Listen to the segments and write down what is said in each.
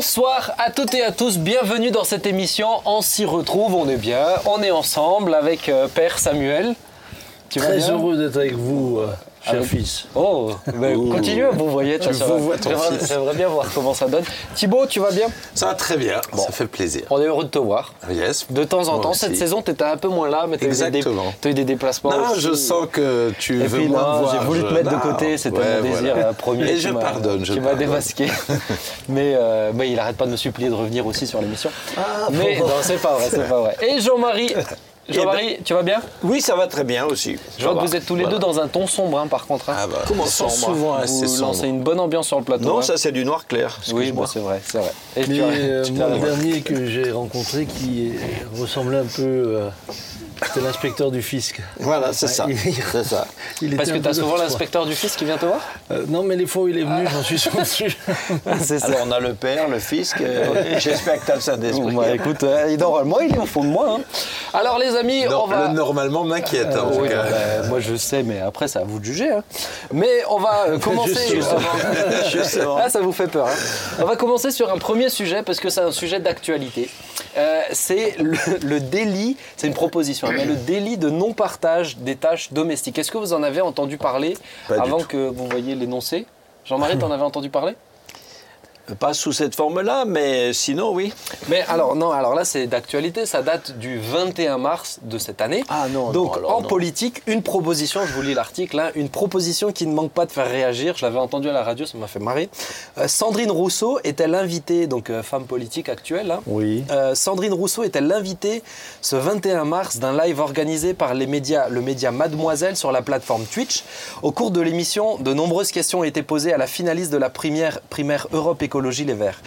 Bonsoir à toutes et à tous, bienvenue dans cette émission. On s'y retrouve, on est bien, on est ensemble avec euh, Père Samuel. Tu Très heureux d'être avec vous, cher fils. Oh, ben, continuez, vous voyez. Tu vois ton fils. J'aimerais bien voir comment ça donne. Thibaut, tu vas bien Ça va très bien, ça fait plaisir. On est heureux de te voir. Yes. De temps en temps, cette saison, tu étais un peu moins là, mais tu as, eu des déplacements. Non, je sens que tu veux moins voir. J'ai voulu te mettre de côté, c'était mon désir euh, premier. Et je pardonne, je Tu m'as démasqué. mais, euh, mais il arrête pas de me supplier de revenir aussi sur l'émission. Ah, mais non, c'est pas vrai, c'est pas vrai. Et Jean-Marie Jean-Marie, ben, tu vas bien Oui, ça va très bien aussi. Je vois que vous êtes tous les deux dans un ton sombre, hein, par contre. hein. Ah bah, Comment sombre. souvent assez vous sombre. lancez une bonne ambiance sur le plateau. Non, hein. ça c'est du noir clair. Oui, bon, c'est vrai, c'est vrai. Et Mais tu as- euh, tu moi, as le dernier que j'ai rencontré qui ressemblait un peu. Euh, c'était l'inspecteur du fisc. Voilà, c'est ça. il- C'est ça. Il Parce que tu as souvent l'inspecteur du fils qui vient te voir? Euh, non, mais les fois où il est venu, j'en suis sûr. C'est ça. Alors on a le père, le fisc. euh, J'espère que tu as le Saint-Esprit. Bah, écoute, euh, normalement, il est au fond de moi. hein. Alors, les amis, Non, on va. Le normalement m'inquiète hein, en tout Oui, cas. bah, moi je sais, mais après c'est à vous de juger. hein. Mais on va euh, commencer. Justement. Justement. Ah, ça vous fait peur. hein. On va commencer sur un premier sujet parce que c'est un sujet d'actualité. Euh, c'est le, le délit, c'est une proposition, mais le délit de non-partage des tâches domestiques. Est-ce que vous en avez entendu parler Pas avant que vous voyiez l'énoncé? Jean-Marie, t'en avais entendu parler? Pas sous cette forme-là, mais sinon, oui. Mais alors non, alors là c'est d'actualité, ça date du 21 mars de cette année. Ah non, Donc non, alors en non. politique, une proposition, je vous lis l'article, hein, une proposition qui ne manque pas de faire réagir. Je l'avais entendu à la radio, ça m'a fait marrer. Euh, Sandrine Rousseau était l'invitée, donc euh, femme politique actuelle. hein. Oui. Euh, Sandrine Rousseau était l'invitée ce 21 mars d'un live organisé par les médias, le média Mademoiselle sur la plateforme Twitch? Au cours de l'émission, de nombreuses questions ont été posées à la finaliste de la primaire, primaire Europe Écologie Les Verts.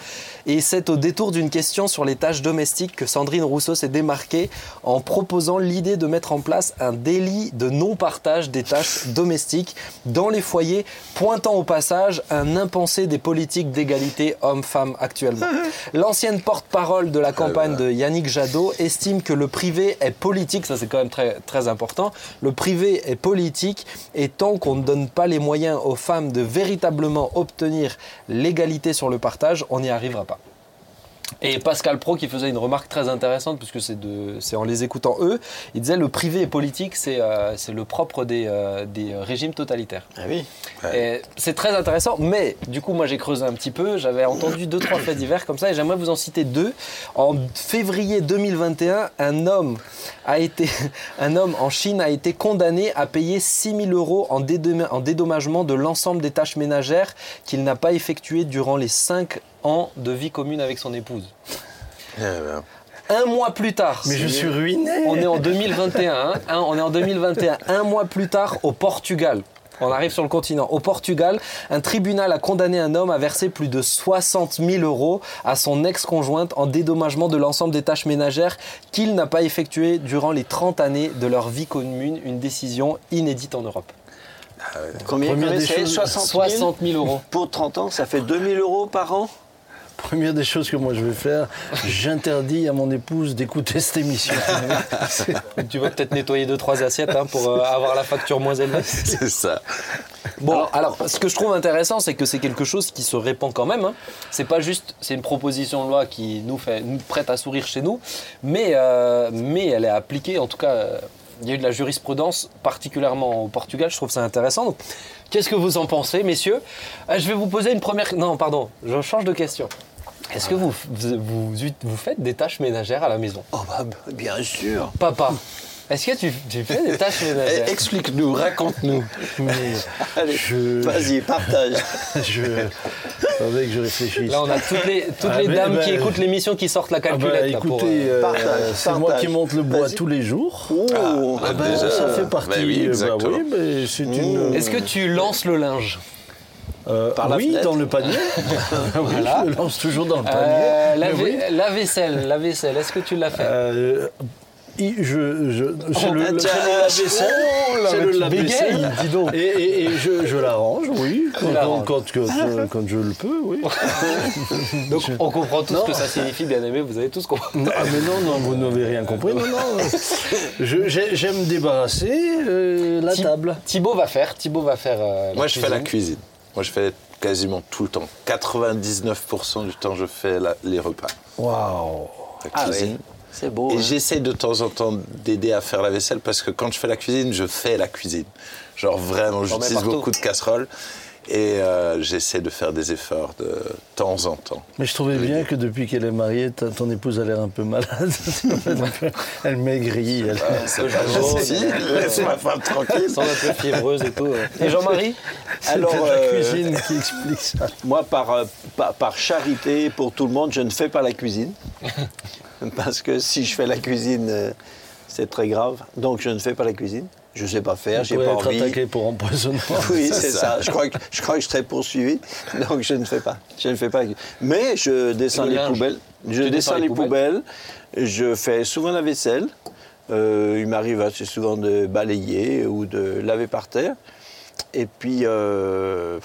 Et c'est au détour d'une question sur les tâches domestiques que Sandrine Rousseau s'est démarquée en proposant l'idée de mettre en place un délit de non-partage des tâches domestiques dans les foyers, pointant au passage un impensé des politiques d'égalité hommes-femmes actuellement. L'ancienne porte-parole de la campagne de Yannick Jadot estime que le privé est politique, ça c'est quand même très, très important, le privé est politique et tant qu'on ne donne pas les moyens aux femmes de véritablement obtenir l'égalité sur le partage, on n'y arrivera pas. Et Pascal Pro qui faisait une remarque très intéressante, puisque c'est en les écoutant eux, il disait le privé et politique, c'est euh, c'est le propre des, euh, des régimes totalitaires. Ah oui. C'est très intéressant, mais du coup, moi j'ai creusé un petit peu. J'avais entendu deux, trois faits divers comme ça, et j'aimerais vous en citer deux. En février 2021, un homme, a été, un homme en Chine a été condamné à payer 6 000 euros en dédommagement de l'ensemble des tâches ménagères qu'il n'a pas effectuées durant les 5 ans de vie commune avec son épouse. Eh ben, Un mois plus tard, Mais je suis ruiné. on est en 2021, hein, on est en 2021, un mois plus tard au Portugal. On arrive sur le continent. Au Portugal, un tribunal a condamné un homme à verser plus de 60 000 euros à son ex-conjointe en dédommagement de l'ensemble des tâches ménagères qu'il n'a pas effectuées durant les 30 années de leur vie commune, une décision inédite en Europe. Combien, Première combien des c'est choses- 60 000 60 000 euros. Pour 30 ans, ça fait 2000 euros par an? Première des choses que moi je vais faire, j'interdis à mon épouse d'écouter cette émission. Tu vas peut-être nettoyer 2-3 assiettes hein, pour euh, avoir la facture moins élevée. c'est ça. Bon, alors, ce que je trouve intéressant, c'est que c'est quelque chose qui se répand quand même. hein. C'est pas juste, c'est une proposition de loi qui nous fait, nous prête à sourire chez nous, mais, euh, mais elle est appliquée. En tout cas, euh, il y a eu de la jurisprudence, particulièrement au Portugal. Je trouve ça intéressant. Donc, Qu'est-ce que vous en pensez, messieurs? Euh, Je vais vous poser une première. Non, pardon, je change de question. Est-ce que vous, vous, vous, vous faites des tâches ménagères à la maison? Oh bah bien sûr. Papa, est-ce que tu, tu fais des tâches ménagères? Eh, Explique-nous, raconte-nous. Vas-y, partage. je, attendez que je réfléchisse. Là, on a toutes les, toutes Ah, les dames bah, qui écoute l'émission qui sortent la Ah bah, calculette. écoutez, euh, euh, c'est moi qui monte le bois tous les jours. Oh, Ah, Ah bah, ça fait bah partie. oui, euh, bah c'est une. Est-ce que tu lances le linge? Euh, Par la oui, fenêtre dans le panier. oui, je le lance toujours dans le panier. Euh, la, oui. vaisselle, la vaisselle, est-ce que tu l'as fait? Euh, je, je, c'est le, le- c'est le le lave-vaisselle. dis donc. Et, et- et je, je l'arrange, oui, quand, quand, quand, quand- quand je le peux, oui. Donc on comprend tous Non. ce que ça signifie, bien aimé, vous avez tous compris. Ah mais non, non, vous n'avez rien compris, non, non. Je- j'ai- J'aime débarrasser euh, la Thi- table. Thibaut va faire, Thibaut va faire. euh, Moi, je fais la cuisine. Moi, je fais quasiment tout le temps. 99% du temps, je fais la- les repas. Waouh La Ah cuisine. oui, c'est beau. Et hein. j'essaie de temps en temps d'aider à faire la vaisselle parce que quand je fais la cuisine, je fais la cuisine. Genre vraiment, j'utilise beaucoup de casseroles et euh, j'essaie de faire des efforts de temps en temps. Mais je trouvais bien que depuis qu'elle est mariée, ton épouse a l'air un peu malade. elle maigrit. Elle... C'est pas gentil, laisse ma femme tranquille. Sans un peu fiévreuse et tout. ouais. Et Jean-Marie? Alors, C'est la euh, cuisine qui explique ça. Moi, par, euh, par, par charité pour tout le monde, je ne fais pas la cuisine. Parce que si je fais la cuisine, euh, c'est très grave. Donc, je ne fais pas la cuisine. Je ne sais pas faire, j'ai pas être envie. attaqué pour empoisonnement. Oui, C'est ça. ça. Je, crois que, je crois que je serai poursuivi. Donc, je ne fais pas. Je ne fais pas. Mais je descends Le les poubelles. Je descends les poubelles. Je fais souvent la vaisselle. Euh, il m'arrive assez souvent de balayer ou de laver par terre. Et puis, euh,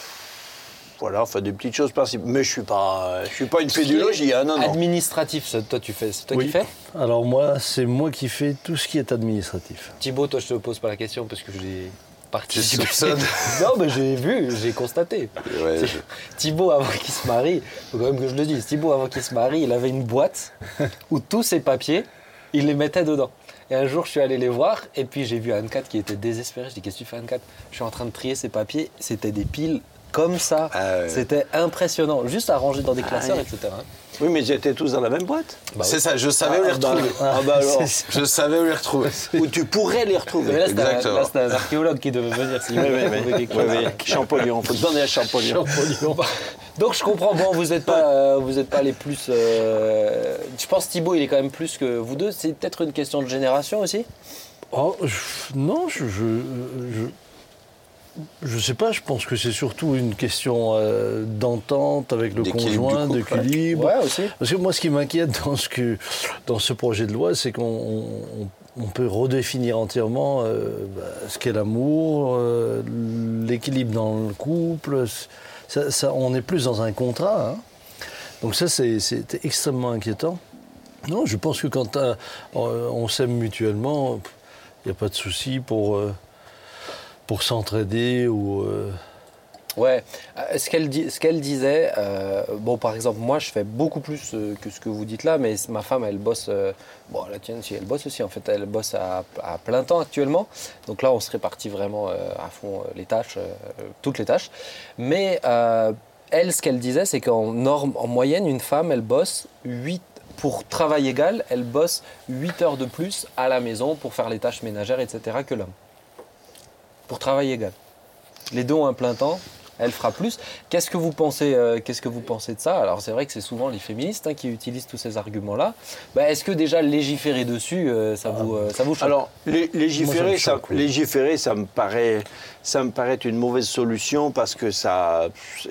voilà, enfin des petites choses par-ci. Mais je ne suis, pas- je suis pas une pédologie. Hein, non, non. Administratif, ça, toi tu fais. C'est toi Oui. qui fais Alors moi, c'est moi qui fais tout ce qui est administratif. Thibaut, toi je te pose pas la question parce que j'ai participé. Non, mais j'ai vu, j'ai constaté. Ouais, je- Thibaut, avant qu'il se marie, faut quand même que je le dise, Thibaut, avant qu'il se marie, il avait une boîte où tous ses papiers, il les mettait dedans. Et un jour, je suis allé les voir, et puis j'ai vu Anne-Cat qui était désespérée. Je dis, qu'est-ce que tu fais, Anne-Cat Je suis en train de trier ses papiers. C'était des piles comme ça. Ah. C'était impressionnant. Juste à ranger dans des classeurs, ouais. etc. Oui, mais ils étaient tous dans la même boîte. Bah c'est oui. ça, je savais où les Ah, bah, retrouver. ah, bah alors. Je savais où les retrouver. Où tu pourrais les retrouver. Mais là, c'était un, Exactement. là, c'était un archéologue qui devait venir. s'il Oui, oui, oui. Champollion, faut demander à Champollion. Donc je comprends, bon, vous n'êtes pas, euh, vous êtes pas les plus. euh, je pense Thibaut, il est quand même plus que vous deux. C'est peut-être une question de génération aussi? Oh, je- non, je, je, je, je sais pas, je pense que c'est surtout une question euh, d'entente avec le conjoint, d'équilibre. Ouais, aussi. Parce que moi, ce qui m'inquiète dans, ce que, dans ce projet de loi, c'est qu'on on- on peut redéfinir entièrement euh, bah, ce qu'est l'amour, euh, l'équilibre dans le couple. Ça, ça- on est plus dans un contrat. hein. Donc ça, c'est extrêmement inquiétant. Non, je pense que quand on s'aime mutuellement, il n'y a pas de souci pour, euh, pour s'entraider ou... euh, Ouais. Euh, Ce qu'elle disait, euh, bon, par exemple, moi, je fais beaucoup plus que ce que vous dites là, mais ma femme, elle bosse. bon, la tienne, si elle bosse aussi, en fait, elle bosse à, plein temps actuellement. Donc là, on se répartit vraiment à fond les tâches, toutes les tâches. Mais elle, ce qu'elle disait, c'est qu'en norme, en moyenne, une femme, elle bosse 8 pour travail égal, elle bosse 8 heures de plus à la maison pour faire les tâches ménagères, etc., que l'homme. Pour travail égal. Les deux ont un plein temps, elle fera plus. Qu'est-ce que vous pensez, euh, qu'est-ce que vous pensez de ça? Alors c'est vrai que c'est souvent les féministes hein, qui utilisent tous ces arguments-là. Bah, Est-ce que déjà légiférer dessus, euh, ça, vous, euh, ça vous choque? Alors, Moi, ça ça, légiférer, ça me paraît, ça me paraît une mauvaise solution parce que ça,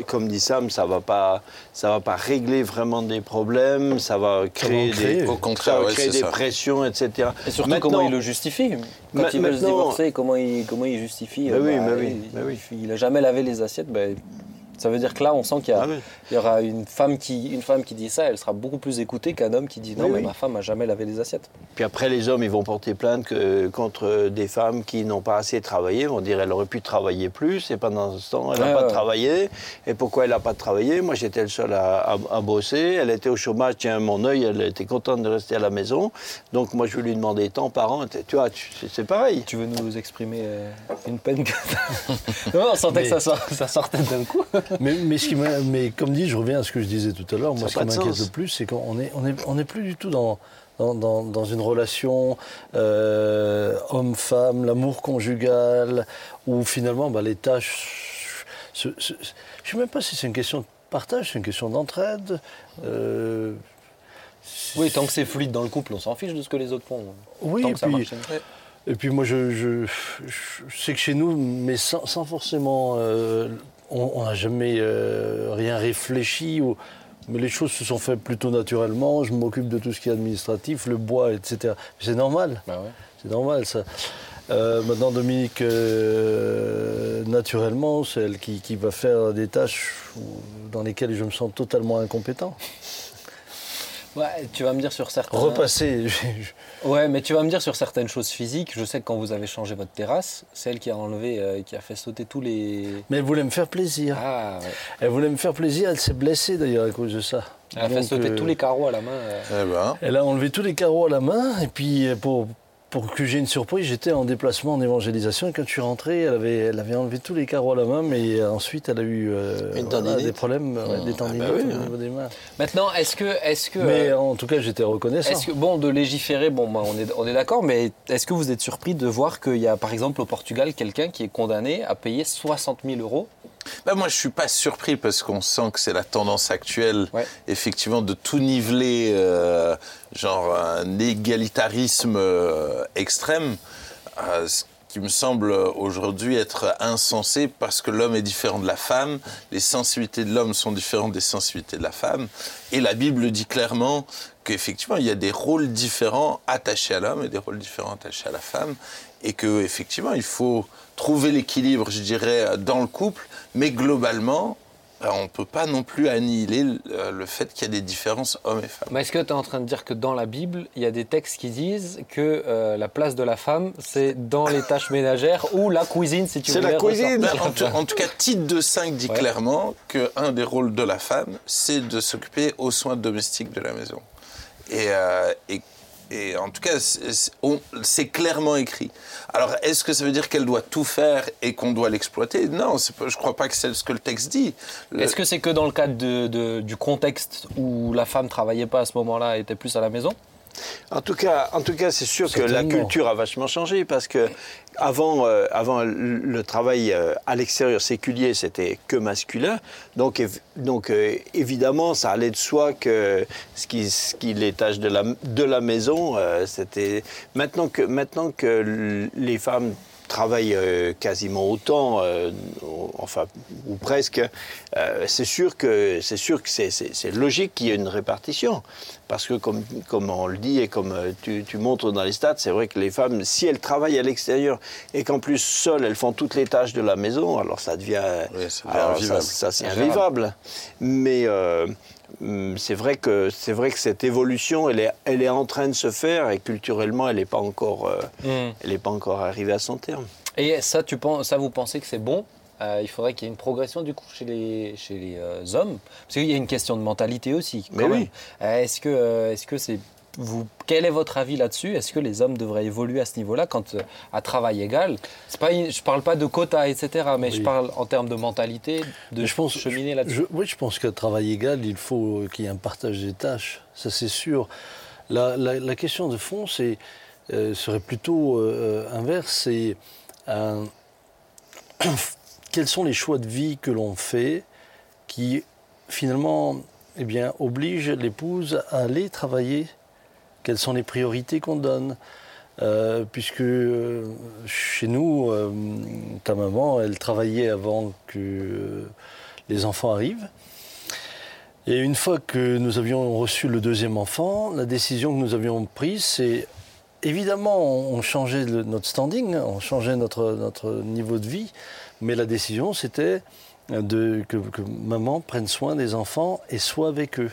comme dit Sam, ça va pas, ça va pas régler vraiment des problèmes, ça va créer créer. des, Au contraire, ça va ouais, créer c'est des ça. pressions, etc. Et surtout Maintenant- comment il le justifie? Quand Ma- il veut se divorcer, comment il, comment il justifie? Bah oui, bah, bah oui, il, bah oui. il a jamais lavé les assiettes. Ça veut dire que là, on sent qu'il y, Ah oui. y aura une femme, qui, une femme qui dit ça, elle sera beaucoup plus écoutée qu'un homme qui dit non, Oui, mais oui. ma femme a jamais lavé les assiettes. Puis après, les hommes, ils vont porter plainte que- contre des femmes qui n'ont pas assez travaillé. Ils vont dire elle aurait pu travailler plus, et pendant ce temps, elle n'a pas ouais. travaillé. Et pourquoi elle n'a pas travaillé? Moi, j'étais le seul à, à- à bosser. Elle était au chômage. Tiens, mon œil, elle était contente de rester à la maison. Donc, moi, je lui demandais tant par an. Tu vois, c'est- pareil. Tu veux nous exprimer euh, une peine que Non, on sentait que ça sortait d'un coup. Mais, mais, ce qui m'a- mais comme dit, je reviens à ce que je disais tout à l'heure, moi ce qui m'inquiète le plus, c'est qu'on n'est on est, on est plus du tout dans, dans, dans- dans une relation euh, homme-femme, l'amour conjugal, où finalement bah, les tâches... je ne sais même pas si c'est une question de partage, c'est une question d'entraide. euh, Oui, tant que c'est fluide dans le couple, on s'en fiche de ce que les autres font. Oui, tant et que ça puis- marche. Et puis moi, je, je, je sais que chez nous, mais sans, sans forcément... euh, on n'a jamais euh, rien réfléchi, ou- mais les choses se sont faites plutôt naturellement. Je m'occupe de tout ce qui est administratif, le bois, etc. C'est normal, Bah ouais. c'est normal ça. Euh, maintenant, Dominique, euh, naturellement, c'est elle qui, qui va faire des tâches dans lesquelles je me sens totalement incompétent. Ouais, tu vas me dire sur certains. repasser. Ouais, mais tu vas me dire sur certaines choses physiques. Je sais que quand vous avez changé votre terrasse, c'est elle qui a enlevé, euh, qui a fait sauter tous les. Mais elle voulait me faire plaisir. Ah, ouais. Elle voulait me faire plaisir. Elle s'est blessée d'ailleurs à cause de ça. Elle a fait Donc, sauter euh, tous les carreaux à la main. euh. Eh ben, Elle a enlevé tous les carreaux à la main. Et puis, pour, pour que j'ai une surprise, j'étais en déplacement en évangélisation. Et quand je suis rentré, elle avait, elle avait enlevé tous les carreaux à la main. Mais euh, ensuite, elle a eu euh, Une voilà, tendinite. des problèmes, des tendinites bah oui, au hein. niveau des mains. Maintenant, est-ce que, est-ce que, Mais euh, en tout cas, j'étais reconnaissant. est-ce que, bon, de légiférer, bon, bah, on est, on est d'accord, mais est-ce que vous êtes surpris de voir qu'il y a, par exemple, au Portugal, quelqu'un qui est condamné à payer 60 000 euros bah, moi, je suis pas surpris parce qu'on sent que c'est la tendance actuelle, Ouais. effectivement, de tout niveler, euh, genre un égalitarisme euh, extrême, euh, ce qui me semble aujourd'hui être insensé parce que l'homme est différent de la femme, les sensibilités de l'homme sont différentes des sensibilités de la femme, et la Bible dit clairement qu'effectivement, il y a des rôles différents attachés à l'homme et des rôles différents attachés à la femme, et que effectivement, il faut trouver l'équilibre, je dirais, dans le couple, mais globalement, euh, on ne peut pas non plus annihiler le, euh, le fait qu'il y a des différences hommes et femmes. Mais est-ce que tu es en train de dire que dans la Bible, il y a des textes qui disent que euh, la place de la femme, c'est dans les tâches ménagères ou la cuisine, si tu C'est voulais la cuisine. ressortir. Ben, en, tout, en tout cas, Tite de 5 dit Ouais. clairement qu'un des rôles de la femme, c'est de s'occuper aux soins domestiques de la maison. Et, euh, et, et en tout cas, c'est- clairement écrit. Alors, est-ce que ça veut dire qu'elle doit tout faire et qu'on doit l'exploiter? Non, je ne crois pas que c'est ce que le texte dit. Est-ce que c'est que dans le cadre du contexte où la femme travaillait pas à ce moment-là, était plus à la maison? En tout cas, en tout cas, c'est sûr que la culture a vachement changé parce que avant, euh, avant le travail euh, à l'extérieur séculier, c'était que masculin. Donc, donc euh, évidemment, ça allait de soi que ce qui, ce qui les tâches de la, de la maison, c'était maintenant que maintenant que les femmes travaillent euh, quasiment autant, euh, enfin ou presque, euh, c'est sûr que c'est sûr que c'est- logique qu'il y ait une répartition, parce que comme comme on le dit et comme tu, tu montres dans les stats, c'est vrai que les femmes, si elles travaillent à l'extérieur et qu'en plus seules elles font toutes les tâches de la maison, alors ça devient, Oui, alors ça, ça, c'est invivable. Mais c'est vrai que c'est vrai que cette évolution, elle est, elle est en train de se faire et culturellement, elle n'est pas encore, euh, elle n'est pas encore arrivée à son terme. Et ça, tu penses, ça, vous pensez que c'est bon? Euh, Il faudrait qu'il y ait une progression du coup chez les, chez les euh, hommes? Parce qu'il y a une question de mentalité aussi. quand Mais même. Est-ce que est-ce que c'est vous, quel est votre avis là-dessus? Est-ce que les hommes devraient évoluer à ce niveau-là quand euh, à travail égal? C'est pas, je parle pas de quotas, etc. Mais je parle en termes de mentalité, de je pense, cheminer là-dessus. oui, je pense qu'à travail égal, il faut qu'il y ait un partage des tâches. Ça, c'est sûr. La, la- la question de fond, c'est euh, serait plutôt euh, inverse. C'est euh, quels sont les choix de vie que l'on fait qui finalement, eh bien, obligent l'épouse à aller travailler. Quelles sont les priorités qu'on donne Euh, puisque euh, chez nous, euh, ta maman, elle travaillait avant que les enfants arrivent. Et une fois que nous avions reçu le deuxième enfant, la décision que nous avions prise, c'est évidemment, on changeait notre standing, on changeait notre, notre niveau de vie, mais la décision, c'était que maman prenne soin des enfants et soit avec eux.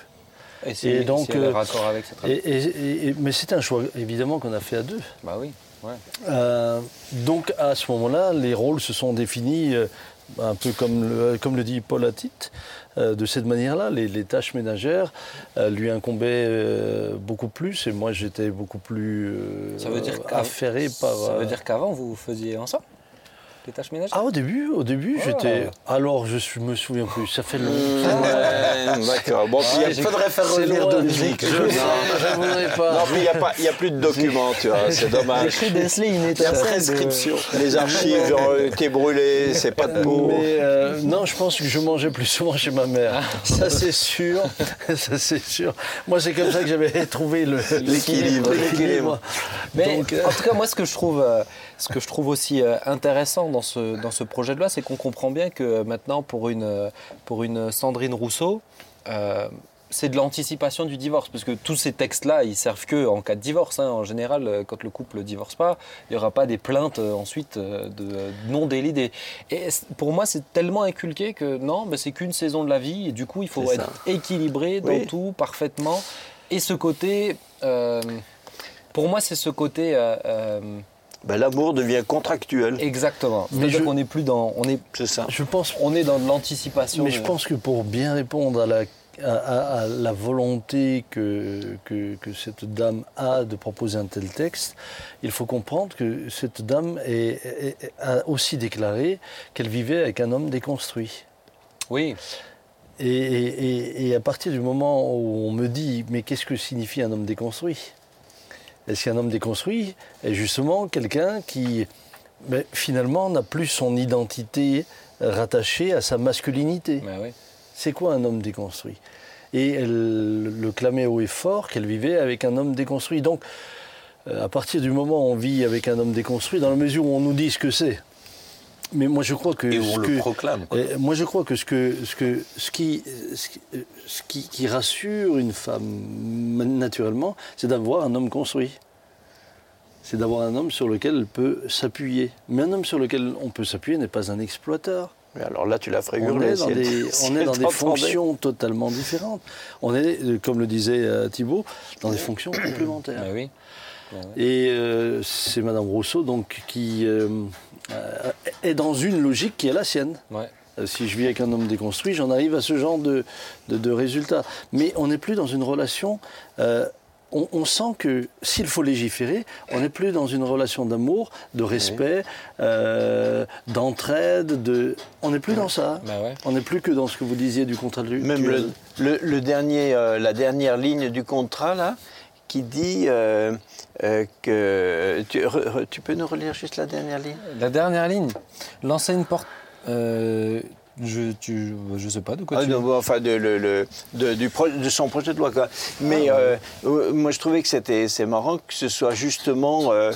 Et, si, et donc, si elle est euh, raccord avec cette Et, et- et- mais c'est un choix, évidemment, qu'on a fait à deux. Bah oui. Ouais. Euh, donc à ce moment-là, les rôles se sont définis euh, un peu comme le, comme le dit Paul Attit, euh, de cette manière-là. Les, les tâches ménagères lui incombaient beaucoup plus et moi j'étais beaucoup plus Ça veut dire qu'av- affairé par. Ça veut dire qu'avant vous faisiez ensemble? Les tâches ménagères. Ah au début, au début Oh. j'étais. Alors je suis- me souviens plus. Ça fait longtemps. Ouais, D'accord. Bon, puis il y a- Il faudrait faire revenir Dominique. je- je voudrais pas. non, puis il n'y a, plus de documents, tu vois, c'est dommage. Déceler une La étincelle de- prescription. Les archives ont été brûlées, c'est pas de peau. Mais euh, non, je pense que je mangeais plus souvent chez ma mère. Ça c'est sûr. Ça c'est sûr. Moi c'est comme ça que j'avais trouvé le- L'équilibre. l'équilibre. Mais Donc, euh, en tout cas, moi, ce que je trouve, euh, ce que je trouve aussi euh, intéressant dans ce, dans ce projet de loi, c'est qu'on comprend bien que maintenant, pour une, euh, pour une Sandrine Rousseau, euh, c'est de l'anticipation du divorce, parce que tous ces textes-là, ils servent que en cas de divorce. hein. En général, quand le couple ne divorce pas, il n'y aura pas des plaintes euh, ensuite euh, de non-délit. des- Et pour moi, c'est tellement inculqué que non, mais c'est qu'une saison de la vie, et du coup, il faut être équilibré dans Oui. tout, parfaitement. et ce côté, pour moi, c'est ce côté. Ben, L'amour devient contractuel. exactement. Mais je- qu'on n'est plus dans. On est, C'est ça. Je pense on est dans de l'anticipation. Mais je pense que pour bien répondre à la, à, à- à la volonté que, que, que cette dame a de proposer un tel texte, il faut comprendre que cette dame est- est- a aussi déclaré qu'elle vivait avec un homme déconstruit. Oui. Et, et- et- et à partir du moment où on me dit, mais qu'est-ce que signifie un homme déconstruit? Est-ce qu'un homme déconstruit est justement quelqu'un qui, ben, finalement, n'a plus son identité rattachée à sa masculinité oui. c'est quoi un homme déconstruit? Et elle le clamait haut et fort qu'elle vivait avec un homme déconstruit. Donc, euh, à partir du moment où on vit avec un homme déconstruit, dans la mesure où on nous dit ce que c'est, mais moi je crois que... Et ce on que- le proclame. quoi. euh, moi, je crois que ce, que, ce, que, ce, qui, ce, qui, euh, ce qui- qui rassure une femme naturellement, c'est d'avoir un homme construit. C'est d'avoir un homme sur lequel elle peut s'appuyer. Mais un homme sur lequel on peut s'appuyer n'est pas un exploiteur. Mais alors là, tu la ferais On hurler. est dans si elle- des, si on est dans des fonctions totalement différentes. On est, euh, comme le disait euh, Thibault, dans des fonctions complémentaires. Bah oui. Et euh, c'est Madame Rousseau donc qui euh, euh, est dans une logique qui est la sienne. Ouais. Euh, Si je vis avec un homme déconstruit, j'en arrive à ce genre de, de, de résultats. Mais on n'est plus dans une relation. euh, on, on sent que s'il faut légiférer, on n'est plus dans une relation d'amour, de respect, euh, d'entraide. De... On n'est plus dans ça. Bah ouais. On n'est plus que dans ce que vous disiez du contrat de Même le, le- le dernier, euh, la dernière ligne du contrat, là, qui dit euh, euh, que. Tu, re- re- tu peux nous relire juste la dernière ligne? La dernière ligne. L'enseigne porte. euh, je, tu, je sais pas de quoi Ah, tu non, bon, enfin, de, le- le- de- du pro- de son projet de loi. quoi. Mais euh, moi, je trouvais que c'était c'est marrant que ce soit justement euh,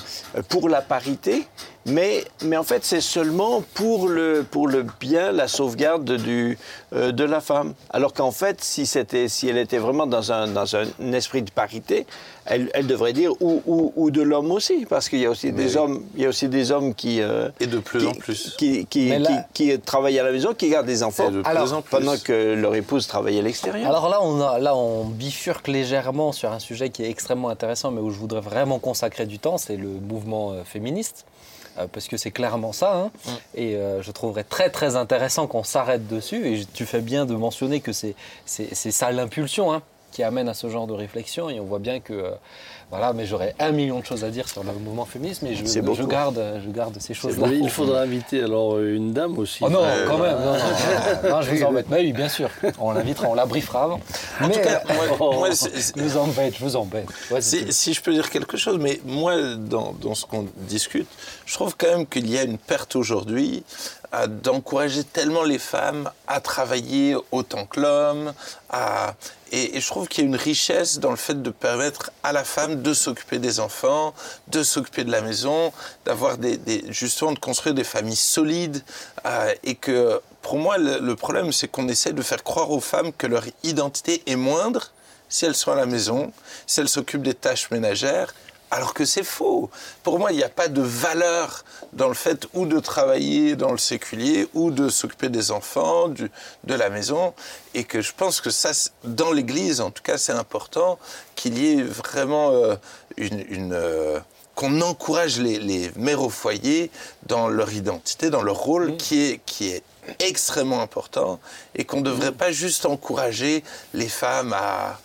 pour la parité, mais, mais en fait, c'est seulement pour le, pour le bien, la sauvegarde du, euh, de la femme. Alors qu'en fait, si, c'était, si elle était vraiment dans un, dans un esprit de parité, elle, elle devrait dire ou, ou, ou de l'homme aussi, parce qu'il y a aussi des oui. hommes, il y a aussi des hommes qui euh, Et de plus qui, en plus. qui, qui, Mais là- qui- qui travaillent à la maison, qui gardent des enfants, Et de Alors, plus en plus. pendant que leur épouse travaille à l'extérieur. Alors là on, a, là, on bifurque légèrement sur un sujet qui est extrêmement intéressant, mais où je voudrais vraiment consacrer du temps, c'est le mouvement euh, féministe. Euh, parce que c'est clairement ça. hein. Et euh, je trouverais très très intéressant qu'on s'arrête dessus. Et tu fais bien de mentionner que c'est ça l'impulsion hein, qui amène à ce genre de réflexion. Et on voit bien que euh, voilà. Mais j'aurais un million de choses à dire sur le mouvement féministe, mais je, garde je garde ces choses là. Oui, il faudra inviter alors euh, une dame aussi. Oh non, Euh, quand même. Non, non, non, non, je vous embête. Mais oui, bien sûr. On l'invitera, on la briefera avant. En mais, tout cas, moi- moi, c'est- c'est- je vous embête, je vous embête. Ouais, Si, si je peux dire quelque chose, mais moi, dans, dans ce qu'on discute, je trouve quand même qu'il y a une perte aujourd'hui d'encourager tellement les femmes à travailler autant que l'homme. à- Et, je trouve qu'il y a une richesse dans le fait de permettre à la femme de s'occuper des enfants, de s'occuper de la maison, d'avoir des, justement de construire des familles solides. euh, et que pour moi, le problème, c'est qu'on essaie de faire croire aux femmes que leur identité est moindre si elles sont à la maison, si elles s'occupent des tâches ménagères, alors que c'est faux. Pour moi, il n'y a pas de valeur dans le fait ou de travailler dans le séculier ou de s'occuper des enfants, du- de la maison, et que je pense que ça, dans l'Église, en tout cas, c'est important qu'il y ait vraiment euh, une... une, euh, qu'on encourage les, les mères au foyer dans leur identité, dans leur rôle qui, est, qui est extrêmement important et qu'on ne devrait pas juste encourager les femmes à,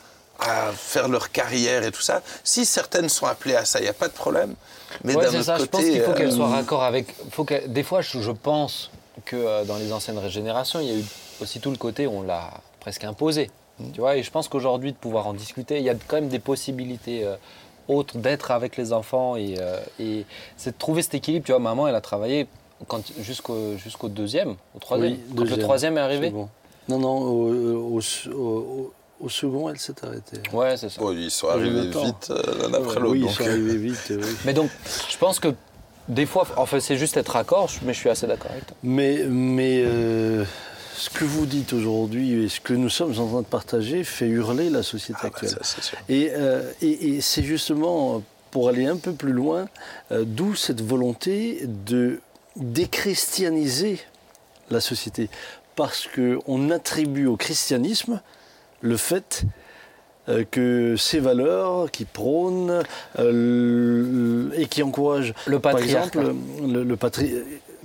à faire leur carrière et tout ça. Si certaines sont appelées à ça, il n'y a pas de problème. Mais Ouais, d'un autre ça. côté, je pense qu'il faut qu'elle euh, soit raccord avec. Faut des fois, je, pense que euh, dans les anciennes générations, il y a eu aussi tout le côté où on l'a presque imposé. Mm. Tu vois, et je pense qu'aujourd'hui, de pouvoir en discuter, il y a quand même des possibilités euh, autres d'être avec les enfants et, euh, et c'est de trouver cet équilibre. Tu vois, maman, elle a travaillé jusqu'au jusqu'au deuxième, au troisième. Oui, Quand le troisième est arrivé. bon. Non, non, au, au- au- au second, elle s'est arrêtée. Ouais, c'est ça. oh, ils sont arrivés vite euh, l'un après oui, l'autre. ils donc, sont euh, arrivés vite. oui. Mais donc, je pense que des fois, enfin, c'est juste être raccord, mais je suis assez d'accord avec toi. Mais, mais euh, ce que vous dites aujourd'hui et ce que nous sommes en train de partager fait hurler la société ah, bah, actuelle. ça, c'est sûr. Et, euh, et- et c'est justement pour aller un peu plus loin, euh, d'où cette volonté de déchristianiser la société. Parce qu'on attribue au christianisme le fait euh, que ces valeurs qui prônent euh, et qui encouragent, Le par exemple, le, le patri-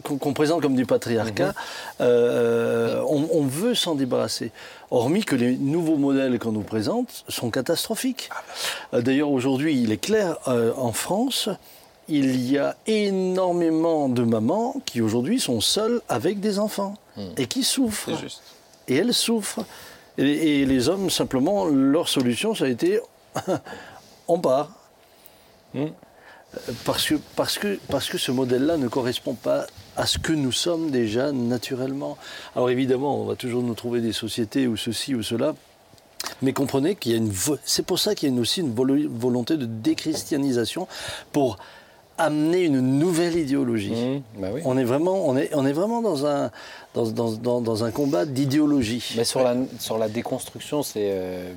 qu'on présente comme du patriarcat, euh, on, on veut s'en débarrasser. Hormis que les nouveaux modèles qu'on nous présente sont catastrophiques. Euh, D'ailleurs, aujourd'hui, il est clair, euh, en France, il y a énormément de mamans qui aujourd'hui sont seules avec des enfants et qui souffrent. Juste. Et elles souffrent. Et, et les hommes, simplement, leur solution, ça a été on part. Mm. Euh, Parce que, parce, que, parce que ce modèle-là ne correspond pas à ce que nous sommes déjà naturellement. Alors évidemment, on va toujours nous trouver des sociétés ou ceci ou cela. Mais comprenez qu'il y a une. C'est pour ça qu'il y a aussi une volo- volonté de déchristianisation pour amener une nouvelle idéologie. Mmh, bah oui. On est vraiment, on est, on est vraiment dans un, dans, dans- dans- dans un combat d'idéologie. Mais sur la, sur la déconstruction, c'est euh,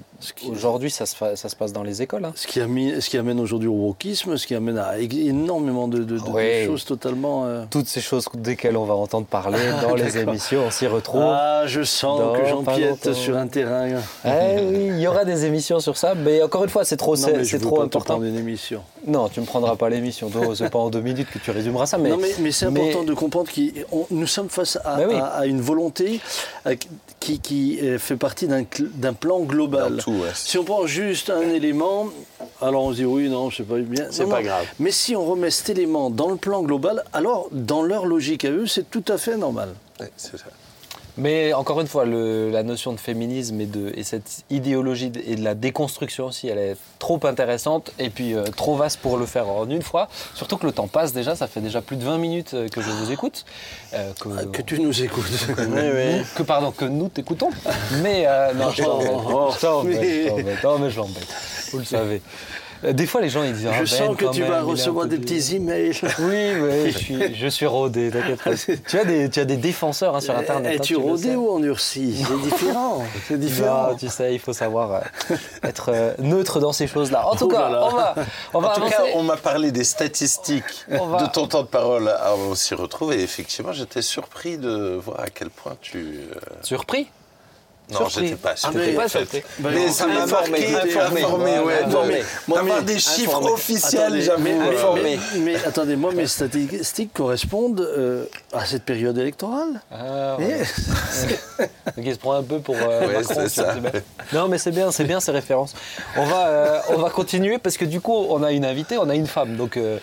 aujourd'hui ça se, ça se passe dans les écoles. hein. Ce qui, a mis- ce qui amène aujourd'hui au wokisme, ce qui amène à énormément de, de- de- de Oui. choses totalement. euh, Toutes ces choses desquelles on va entendre parler dans les émissions, on s'y retrouve. Ah, je sens que j'empiète sur un terrain. Eh oui, il y aura des émissions sur ça, mais encore une fois, c'est trop, c'est, trop pas te important. prendre une émission. Non, tu me prendras pas l'émission. C'est pas en deux minutes que tu résumeras ça, mais. non, mais, mais c'est mais- important de comprendre que nous sommes face à, oui. à- à une volonté euh, qui, qui, euh, fait partie d'un plan global. Dans tout, ouais. Si on prend juste un élément, alors on se dit oui, non, c'est pas bien. C'est pas non. grave. Mais si on remet cet élément dans le plan global, alors dans leur logique à eux, c'est tout à fait normal. Ouais, c'est ça. Mais encore une fois, le- la notion de féminisme et, de, et cette idéologie de- et de la déconstruction aussi, elle est trop intéressante et puis euh, trop vaste pour le faire en une fois. Surtout que le temps passe déjà, ça fait déjà plus de 20 minutes euh, que je vous écoute. euh, que, Ah, Que tu nous écoutes. nous- que, pardon, que nous t'écoutons. Mais euh, non, je t'embête. Oh, je t'embête. Non, mais je l'embête. Vous le savez. Euh, Des fois, les gens ils disent. ah, Je Ben, sens que tu même, vas recevoir des petits emails. Oui, oui, je suis, je suis rodé, t'inquiète pas. tu, as des, tu as des défenseurs hein, sur Internet. hein, Es-tu tu le rodé ou endurci C'est différent. C'est différent. Non, tu sais, il faut savoir euh, être euh, neutre dans ces choses-là. En tout Oh cas, là on va, on va En tout avancer. cas, on m'a parlé des statistiques va- de ton temps de parole avant on s'y retrouve et effectivement, j'étais surpris de voir à quel point tu. euh, Surpris? Non, Surpris. j'étais pas Ah, surpris. Bah, mais non, ça m'a informé, marqué, informé. informé, ouais, informé. Moi, mais- des chiffres informé. officiels, j'avoue. mais, mais- mais- mais attendez, moi, mes statistiques correspondent euh, à cette période électorale. Ah, ouais. Donc il se prend un peu pour euh, Ouais, Macron. ça. Non, mais c'est bien, c'est bien ces références. On va, euh, on va continuer parce que du coup, on a une invitée, on a une femme. Donc euh,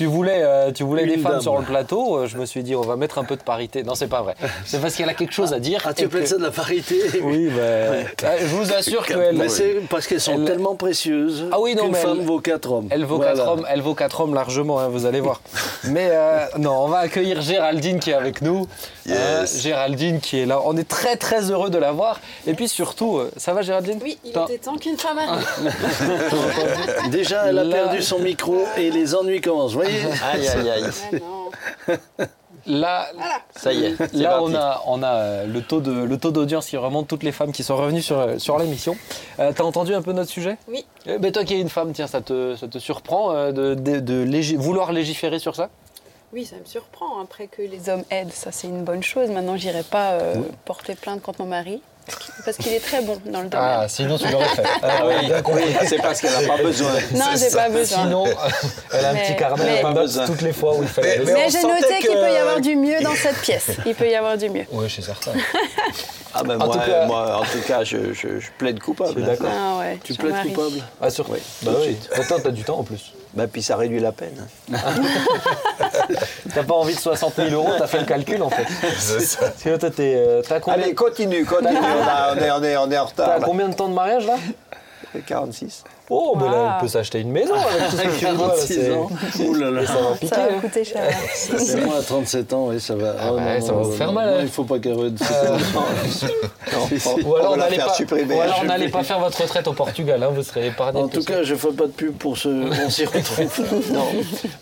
tu voulais, euh, tu voulais Une des femmes dame. sur le plateau. euh, je me suis dit, on va mettre un peu de parité. Non, c'est pas vrai. C'est parce qu'elle a quelque chose à dire. Ah, tu appelles que- ça de la parité Oui, bah, ah, je vous assure qu'elle. Mais c'est parce qu'elles sont Elle- tellement précieuses Ah oui, non, mais femme elle- vaut quatre hommes. Elle vaut, Voilà. quatre hommes, elle vaut quatre hommes largement, hein, vous allez voir. Mais euh, non, on va accueillir Géraldine qui est avec nous. Yes. Géraldine qui est là. On est très très heureux de la voir. Et puis surtout, euh, ça va Géraldine? Oui, il était temps qu'une femme arrive. Déjà, elle a Là- perdu son micro et les ennuis commencent. Voyez Aïe, aïe, aïe. Ah non. Là, Ça y est. là parti. on a, on a euh, le taux de le taux d'audience qui remonte toutes les femmes qui sont revenues sur, euh, sur l'émission. Euh, T'as entendu un peu notre sujet? Oui. Eh ben, Toi qui es une femme, tiens, ça te, ça te surprend euh, de, de- de légi- vouloir légiférer sur ça? Oui, ça me surprend. Après que les hommes aident, ça c'est une bonne chose. Maintenant, j'irai pas euh, porter plainte contre mon mari. Parce qu'il- est très bon dans le domaine. sinon tu l'aurais fait. Ah oui, oui, c'est parce qu'elle n'a pas besoin. non, j'ai pas besoin. Sinon, elle a un Mais- petit carnet, mais- elle Pas note besoin. toutes les fois où il fallait. Mais- Mais j'ai noté qu'il peut y avoir du mieux dans cette pièce. Il peut y avoir du mieux. Oui, c'est certain. Ah ben En moi, tout cas- moi, en tout cas, je, je, je plaide coupable. D'accord. Ah ouais, Tu plaides coupable Ah, sur... Oui, bah oui. t'as du temps en plus. Ben, puis ça réduit la peine. T'as pas envie de 60 000 euros, t'as fait le calcul en fait. C'est ça. Sinon, toi, t'es, euh, t'as combien, Allez, continue, continue. on, a- on est, on, est, on est en t'as retard. là. combien de temps de mariage là? 46. Oh, mais là, Wow. elle peut s'acheter une maison avec tout ce que tu vois, là, 46 c'est- ans. Ouh là là. Ça va piquer. Ça va hein. coûter cher. C'est moi à 37 ans, oui, ça va. Ah ouais, ça va vous faire mal, non, hein. il faut pas qu'elle. Ou alors, on n'allait pas, supprimer. ou alors on Je- n'allait pas faire votre retraite au Portugal, hein, vous serez épargné. En tout cas, je ne ferai pas de pub pour ce. On s'y retrouve. non.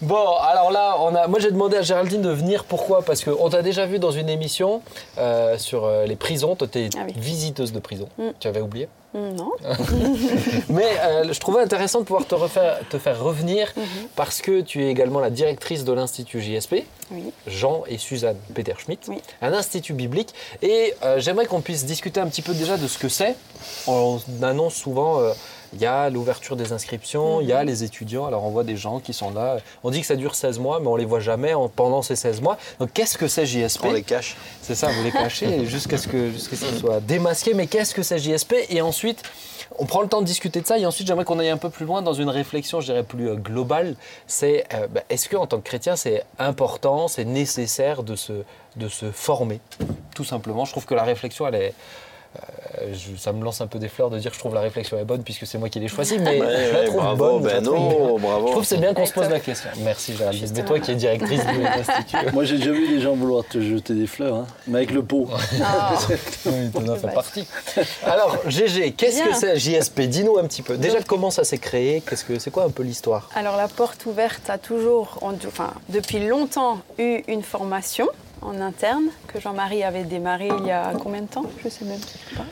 Bon, alors là, on a, moi j'ai demandé à Géraldine de venir. Pourquoi? Parce qu'on t'a déjà vu dans une émission euh, sur euh, les prisons. Toi, t'es Ah oui. visiteuse de prison. Mm. Tu avais oublié? Non. Mais euh, je trouvais intéressant de pouvoir te, refaire, te faire revenir parce que tu es également la directrice de l'Institut JSP, Oui. Jean et Suzanne Peter-Schmidt, Oui. un institut biblique. Et euh, j'aimerais qu'on puisse discuter un petit peu déjà de ce que c'est. On annonce souvent euh, il y a l'ouverture des inscriptions, il y a les étudiants. Alors on voit des gens qui sont là. On dit que ça dure 16 mois, mais on les voit jamais en- pendant ces 16 mois. Donc qu'est-ce que c'est JSP On les cache. C'est ça, vous les cachez jusqu'à ce que jusqu'à ce que ça soit démasqué. Mais qu'est-ce que c'est JSP Et ensuite, on prend le temps de discuter de ça. Et ensuite, j'aimerais qu'on aille un peu plus loin dans une réflexion, je dirais, plus euh, globale. C'est euh, bah, est-ce qu'en tant que chrétien, c'est important, c'est nécessaire de se, de se former? Tout simplement. Je trouve que la réflexion, elle est. euh, je- ça me lance un peu des fleurs de dire que je trouve la réflexion est bonne puisque c'est moi qui l'ai choisie, mais Ouais, je la trouve bravo, bonne. je la ben trouve non, bravo. Je trouve que c'est bien qu'on se pose la question. Merci Géraldine. Mais Justement. toi qui es directrice de l'Institut. Moi, j'ai déjà vu des gens vouloir te jeter des fleurs, hein, mais avec le pot. Ah. Oui, fait partie. Alors, GG, qu'est-ce que c'est JSP Dis-nous un petit peu. Déjà, comment ça s'est créé? Qu'est-ce que c'est quoi un peu l'histoire? Alors la porte ouverte a toujours, en- enfin, depuis longtemps, eu une formation en interne que Jean-Marie avait démarré il y a combien de temps? Je sais même pas.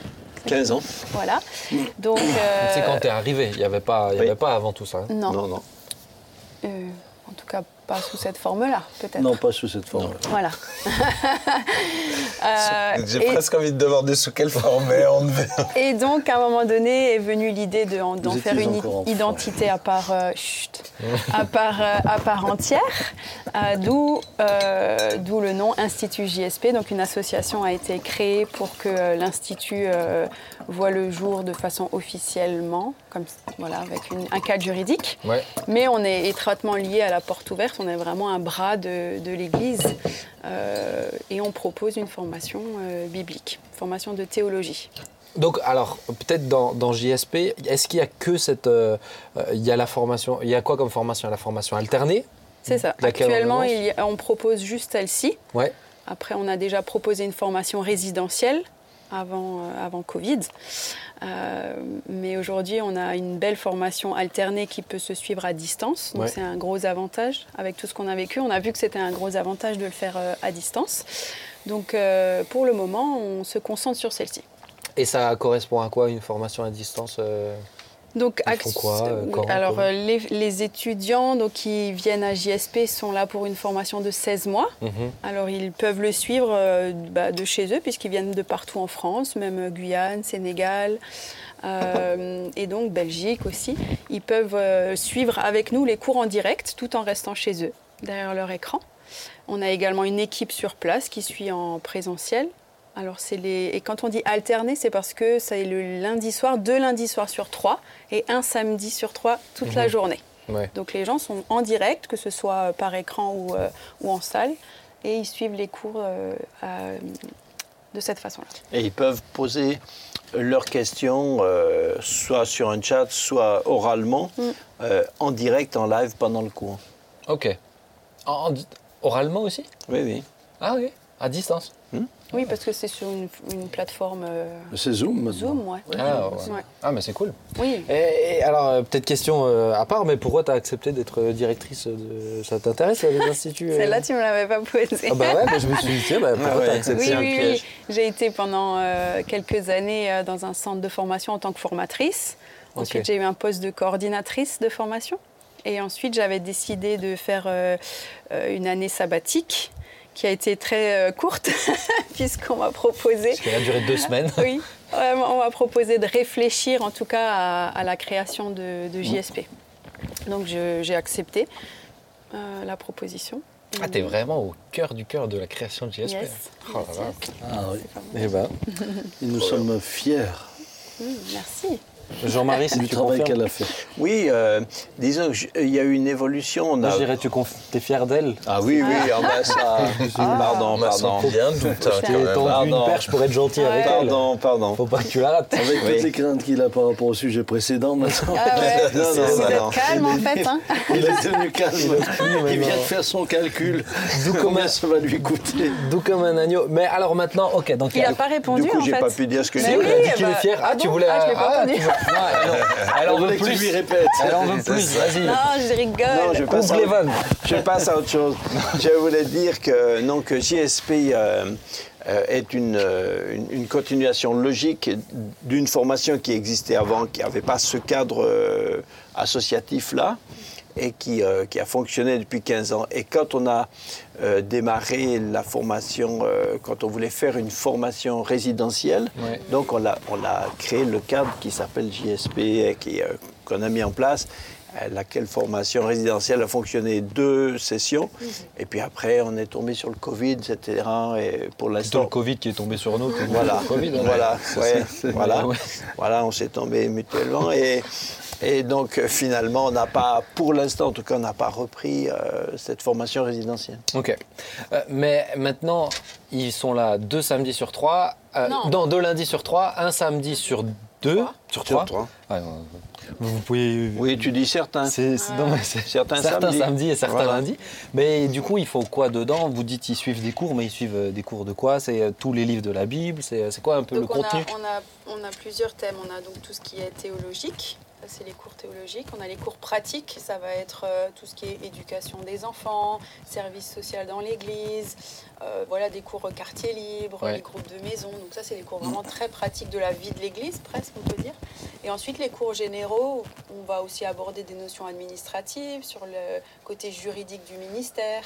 15 ans. Voilà. Donc. euh, C'est quand t'es arrivé. Il n'y avait pas, il y oui. avait pas avant tout ça. hein. Non. Non, non. Euh, en tout cas, pas sous cette forme-là, peut-être. Non, pas sous cette forme. Voilà. Euh, J'ai et- presque envie de demander sous quelle forme on devait. Et donc, à un moment donné, est venue l'idée de- d'en faire une identité à part, euh, chut, à part, euh, à part entière, euh, d'où euh, d'où le nom Institut JSP. Donc, une association a été créée pour que euh, l'Institut euh, voit le jour de façon officiellement, comme, voilà, avec une- un cadre juridique. Ouais. Mais on est étroitement lié à la porte ouverte, on est vraiment un bras de, de l'Église euh, et on propose une formation euh, biblique, formation de théologie. Donc, alors, peut-être dans, dans JSP, est-ce qu'il y a que cette. euh, il y a la formation. Il y a quoi comme formation? La formation alternée? C'est ça. On Actuellement, il y a- on propose juste celle-ci. Ouais. Après, on a déjà proposé une formation résidentielle avant, euh, avant Covid. Euh, mais aujourd'hui, on a une belle formation alternée qui peut se suivre à distance. Donc, Ouais. c'est un gros avantage. Avec tout ce qu'on a vécu, on a vu que c'était un gros avantage de le faire euh, à distance. Donc, euh, pour le moment, on se concentre sur celle-ci. Et ça correspond à quoi une formation à distance Donc, Ils font actu- quoi, euh, oui, quand, Alors, euh, les, les étudiants donc, qui viennent à JSP sont là pour une formation de 16 mois. Mhm. Alors, ils peuvent le suivre euh, bah, de chez eux, puisqu'ils viennent de partout en France, même euh, Guyane, Sénégal, euh, et donc Belgique aussi. Ils peuvent suivre avec nous les cours en direct, tout en restant chez eux, derrière leur écran. On a également une équipe sur place qui suit en présentiel. Alors, c'est les... Et quand on dit alterner, c'est parce que c'est le lundi soir, deux lundis soirs sur trois, et un samedi sur trois toute la journée. Ouais. Donc les gens sont en direct, que ce soit par écran ou, euh, ou en salle, et ils suivent les cours euh, à- de cette façon-là. Et ils peuvent poser leurs questions euh, soit sur un chat, soit oralement, Mm. euh, en direct, en live pendant le cours. Ok. En- en- oralement aussi? Oui, oui. Ah, ok. À distance Oui, parce que c'est sur une, une plateforme euh, C'est Zoom maintenant. Zoom, ouais. Ah, ouais. Ouais. Ah, mais c'est cool. Oui. Et, et alors, euh, peut-être question euh, à part, mais pourquoi tu as accepté d'être euh, directrice de. Ça t'intéresse, les instituts euh Celle-là, tu ne me l'avais pas posée. Ah, bah ouais, bah, je me suis dit, tiens, bah, pourquoi Ah ouais, t'as accepté Oui, un oui, piège. oui. J'ai été pendant euh, quelques années euh, dans un centre de formation en tant que formatrice. Ensuite, j'ai eu un poste de coordinatrice de formation. Et ensuite, j'avais décidé de faire euh, euh, une année sabbatique qui a été très euh, courte, puisqu'on m'a proposé Parce qu'elle a duré deux semaines. oui, on m'a proposé de réfléchir en tout cas à, à la création de, de JSP. Donc j'ai accepté euh, la proposition. Ah, t'es vraiment au cœur du cœur de la création de JSP. Yes. Oh là là. Ah oui. Eh ben, nous sommes fiers Mmh, merci. Jean-Marie, si du travail qu'elle a fait. Oui, euh, disons qu'il y a eu une évolution. On a... je dirais, tu conf... es fier d'elle. Ah oui, oui, ah bah ça... Pardon, On pardon. bien doute t'es même. tendu une Pardon. perche pour être gentil Ouais. avec elle. Pardon, pardon. Faut pas que tu la rates. Avec Oui. toutes les craintes qu'il a par rapport au sujet précédent maintenant. Ah ouais, Non, non, vous non, êtes calme en fait. Hein Il est devenu calme. Il vient de faire son calcul. D'où comme Combien un- ça va lui coûter Doux comme un agneau. Mais alors maintenant, ok. Donc Il n'a pas répondu Du coup, en j'ai pas pu dire ce que j'ai dit qu'il bah, est fier. Ah, ah tu voulais. Ah, elle en- Elle en On veut plus. lui répètes. Elle en veut plus. Vas-y. Non, je rigole. Non, je passe, Ouvre les à, vannes. je passe à autre chose. Je voulais dire que, non, que JSP euh, euh, est une, euh, une, une continuation logique d'une formation qui existait avant, qui n'avait pas ce cadre euh, associatif-là. Et qui, euh, qui a fonctionné depuis 15 ans. Et quand on a euh, démarré la formation, euh, quand on voulait faire une formation résidentielle, Ouais. donc on a, on a créé le cadre qui s'appelle JSP et qui, euh, qu'on a mis en place. Laquelle formation résidentielle a fonctionné deux sessions. Et puis après, on est tombé sur le Covid, etc. Et pour l'instant, le Covid qui est tombé sur nous. voilà, le Covid, hein. voilà, ouais, voilà, Ouais. voilà, on s'est tombé mutuellement et, et donc euh, finalement on n'a pas, pour l'instant en tout cas, on n'a pas repris euh, cette formation résidentielle. Ok. Euh, mais maintenant, ils sont là deux samedis sur trois. euh, Non. deux lundis sur trois, un samedi sur deux. Trois. Sur trois. Ouais, non, vous pouvez. Oui, tu dis certains. C'est, c'est- non, mais c'est- Certains samedis. samedis. et certains Voilà. lundis. Mais du coup, il faut quoi dedans? Vous dites ils suivent des cours, mais ils suivent des cours de quoi? C'est euh, tous les livres de la Bible? C'est, c'est quoi un peu Donc le on contenu? a, on, a, on a plusieurs thèmes. On a donc tout ce qui est théologique, c'est les cours théologiques. On a les cours pratiques, ça va être euh, tout ce qui est éducation des enfants, service social dans l'église, euh, voilà des cours quartier libre, Ouais. les groupes de maison. Donc ça c'est des cours vraiment très pratiques de la vie de l'église presque on peut dire. Et ensuite les cours généraux, on va aussi aborder des notions administratives sur le côté juridique du ministère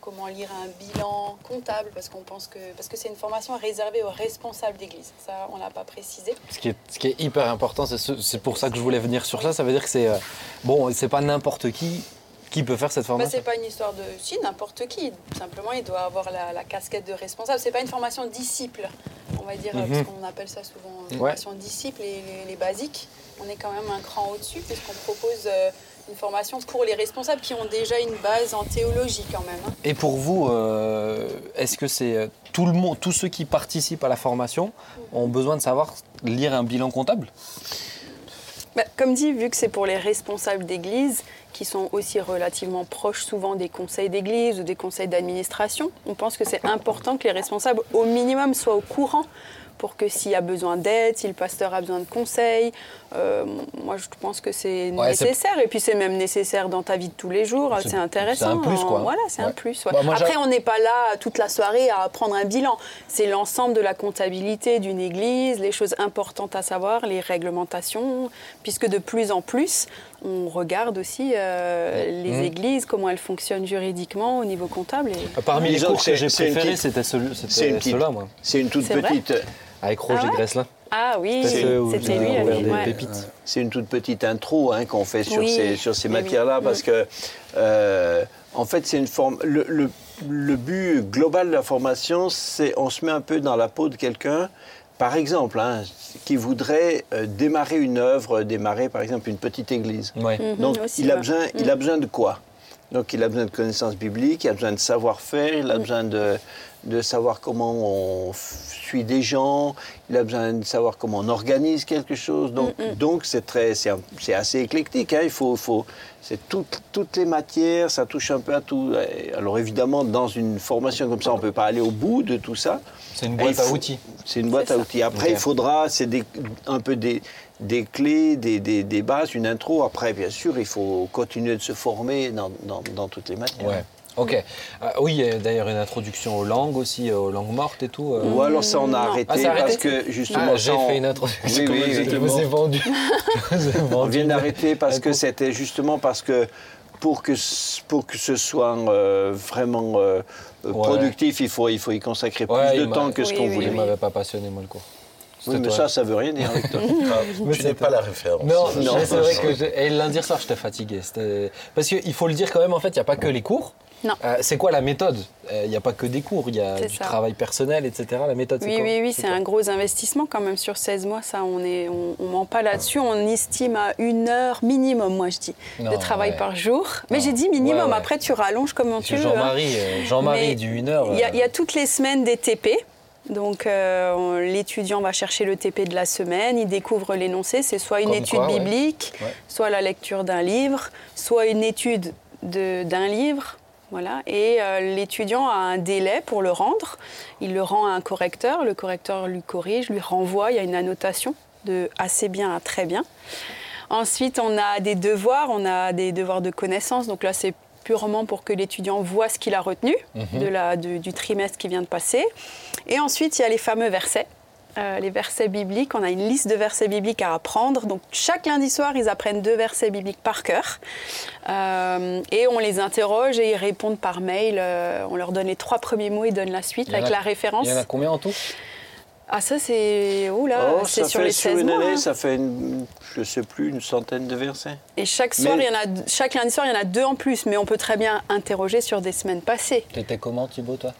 comment lire un bilan comptable parce qu'on pense que parce que c'est une formation réservée aux responsables d'église. Ça, on l'a pas précisé. Ce qui est, ce qui est hyper important, c'est, ce- pour ça que je voulais venir sur ça. Ça veut dire que c'est euh, bon, c'est pas n'importe qui qui peut faire cette Bah, formation. c'est pas une histoire de si n'importe qui. Simplement, il doit avoir la, la casquette de responsable. C'est pas une formation disciple, on va dire, Mhm. parce qu'on appelle ça souvent une Ouais. formation disciple et les, les basiques. On est quand même un cran au-dessus puisqu'on propose euh, une formation pour les responsables qui ont déjà une base en théologie quand même. hein. Et pour vous, euh, est-ce que c'est euh, tout le monde, tous ceux qui participent à la formation ont besoin de savoir lire un bilan comptable? Bah, comme dit, vu que c'est pour les responsables d'église, qui sont aussi relativement proches souvent des conseils d'église ou des conseils d'administration, on pense que c'est important que les responsables, au minimum, soient au courant pour que s'il y a besoin d'aide, si le pasteur a besoin de conseils, euh, moi je pense que c'est Ouais, nécessaire. Et puis c'est même nécessaire dans ta vie de tous les jours. C'est- intéressant. c'est un plus, quoi. Voilà, c'est Ouais. un plus. ouais. Bah, moi, Après, on n'est pas là toute la soirée à prendre un bilan. C'est l'ensemble de la comptabilité d'une église, les choses importantes à savoir, les réglementations, puisque de plus en plus, on regarde aussi euh, les Mhm. églises, comment elles fonctionnent juridiquement au niveau comptable. et- Parmi les Disons cours que j'ai c'est une préférés, petite- c'était ceux-là, moi. C'est une toute vrai petite, Avec Roger Ah ouais Gresselin. Ah oui, C'était lui. ouais. c'est une toute petite intro hein, qu'on fait sur Oui, ces, sur ces oui. matières-là parce que euh, en fait c'est une forme. Le, le- le but global de la formation, c'est on se met un peu dans la peau de quelqu'un. Par exemple, hein, qui voudrait euh, démarrer une œuvre, démarrer par exemple une petite église. Ouais. Mhm, Donc aussi, il a, besoin, il a besoin de quoi? Donc il a besoin de connaissances bibliques, il a besoin de savoir-faire, il a Mm. besoin de, de savoir comment on suit des gens, il a besoin de savoir comment on organise quelque chose. Donc Mm, donc c'est très c'est assez éclectique. hein. Il faut, faut c'est toutes toutes les matières, ça touche un peu à tout. Alors évidemment dans une formation comme ça, on peut pas aller au bout de tout ça. C'est une boîte à outils. C'est une boîte à outils. Après, il faudra, c'est des- un peu des, des clés, des, des- des bases, une intro. Après, bien sûr, il faut continuer de se former dans, dans- dans toutes les matières. Ouais. Ok. Euh, oui, il y a d'ailleurs une introduction aux langues aussi, euh, aux langues mortes et tout. euh. Ou alors ça, on a arrêté Ah, arrêté parce que justement, Ah, j'ai on- fait une introduction. Oui, oui, je oui. vous ai vendu. On vient d'arrêter parce que c'était justement parce que pour que, pour que ce soit euh, vraiment euh, Ouais. productif, il faut, il faut y consacrer Ouais, plus de temps que ce Oui, qu'on oui, voulait. Il m'avait pas passionné, moi, le cours. Oui, mais toi. ça, ça veut rien dire, Victor. Ah, Mais tu n'es pas la référence. Non, Non. c'est vrai que et lundi soir, j'étais fatigué. Parce qu'il faut le dire quand même, en fait, il n'y a pas que les cours. Non. Euh, c'est quoi la méthode? Euh, Il n'y a pas que des cours, il y a du ça. travail personnel, etc. La méthode, Oui, quoi? oui, oui, c'est un gros investissement quand même sur 16 mois. Ça, on on ment pas là-dessus. On estime à une heure minimum, moi je dis, Non, de travail ouais. par jour. Mais j'ai dit minimum. Ouais, ouais. Après, tu rallonges comme tu veux. hein. Jean-Marie, euh, Jean-Marie du 1 heure. Il y, a- euh, il y a toutes les semaines des TP. Donc euh, on- l'étudiant va chercher le TP de la semaine, il découvre l'énoncé. C'est soit une Comme étude quoi, biblique, soit la lecture d'un livre, soit une étude de- d'un livre. Voilà. Et euh, l'étudiant a un délai pour le rendre. Il le rend à un correcteur. Le correcteur lui corrige, lui renvoie. Il y a une annotation de assez bien à très bien. Ensuite, on a des devoirs. On a des devoirs de connaissance. Donc là, c'est purement pour que l'étudiant voit ce qu'il a retenu Mhm. de la, de- du trimestre qui vient de passer. Et ensuite, il y a les fameux versets. Euh, les versets bibliques. On a une liste de versets bibliques à apprendre. Donc chaque lundi soir, ils apprennent deux versets bibliques par cœur. Euh, et on les interroge et ils répondent par mail. Euh, on leur donne les trois premiers mots, ils donnent la suite avec a- la référence. Il y en a combien en tout? Ah ça c'est... Oh là, Oh, c'est sur fait les sur 16 une mois. année, hein. ça fait, une, je sais plus, une centaine de versets. Et chaque soir, Mais- il y en a, chaque lundi soir, il y en a deux en plus. Mais on peut très bien interroger sur des semaines passées. T'étais comment Thibaut toi?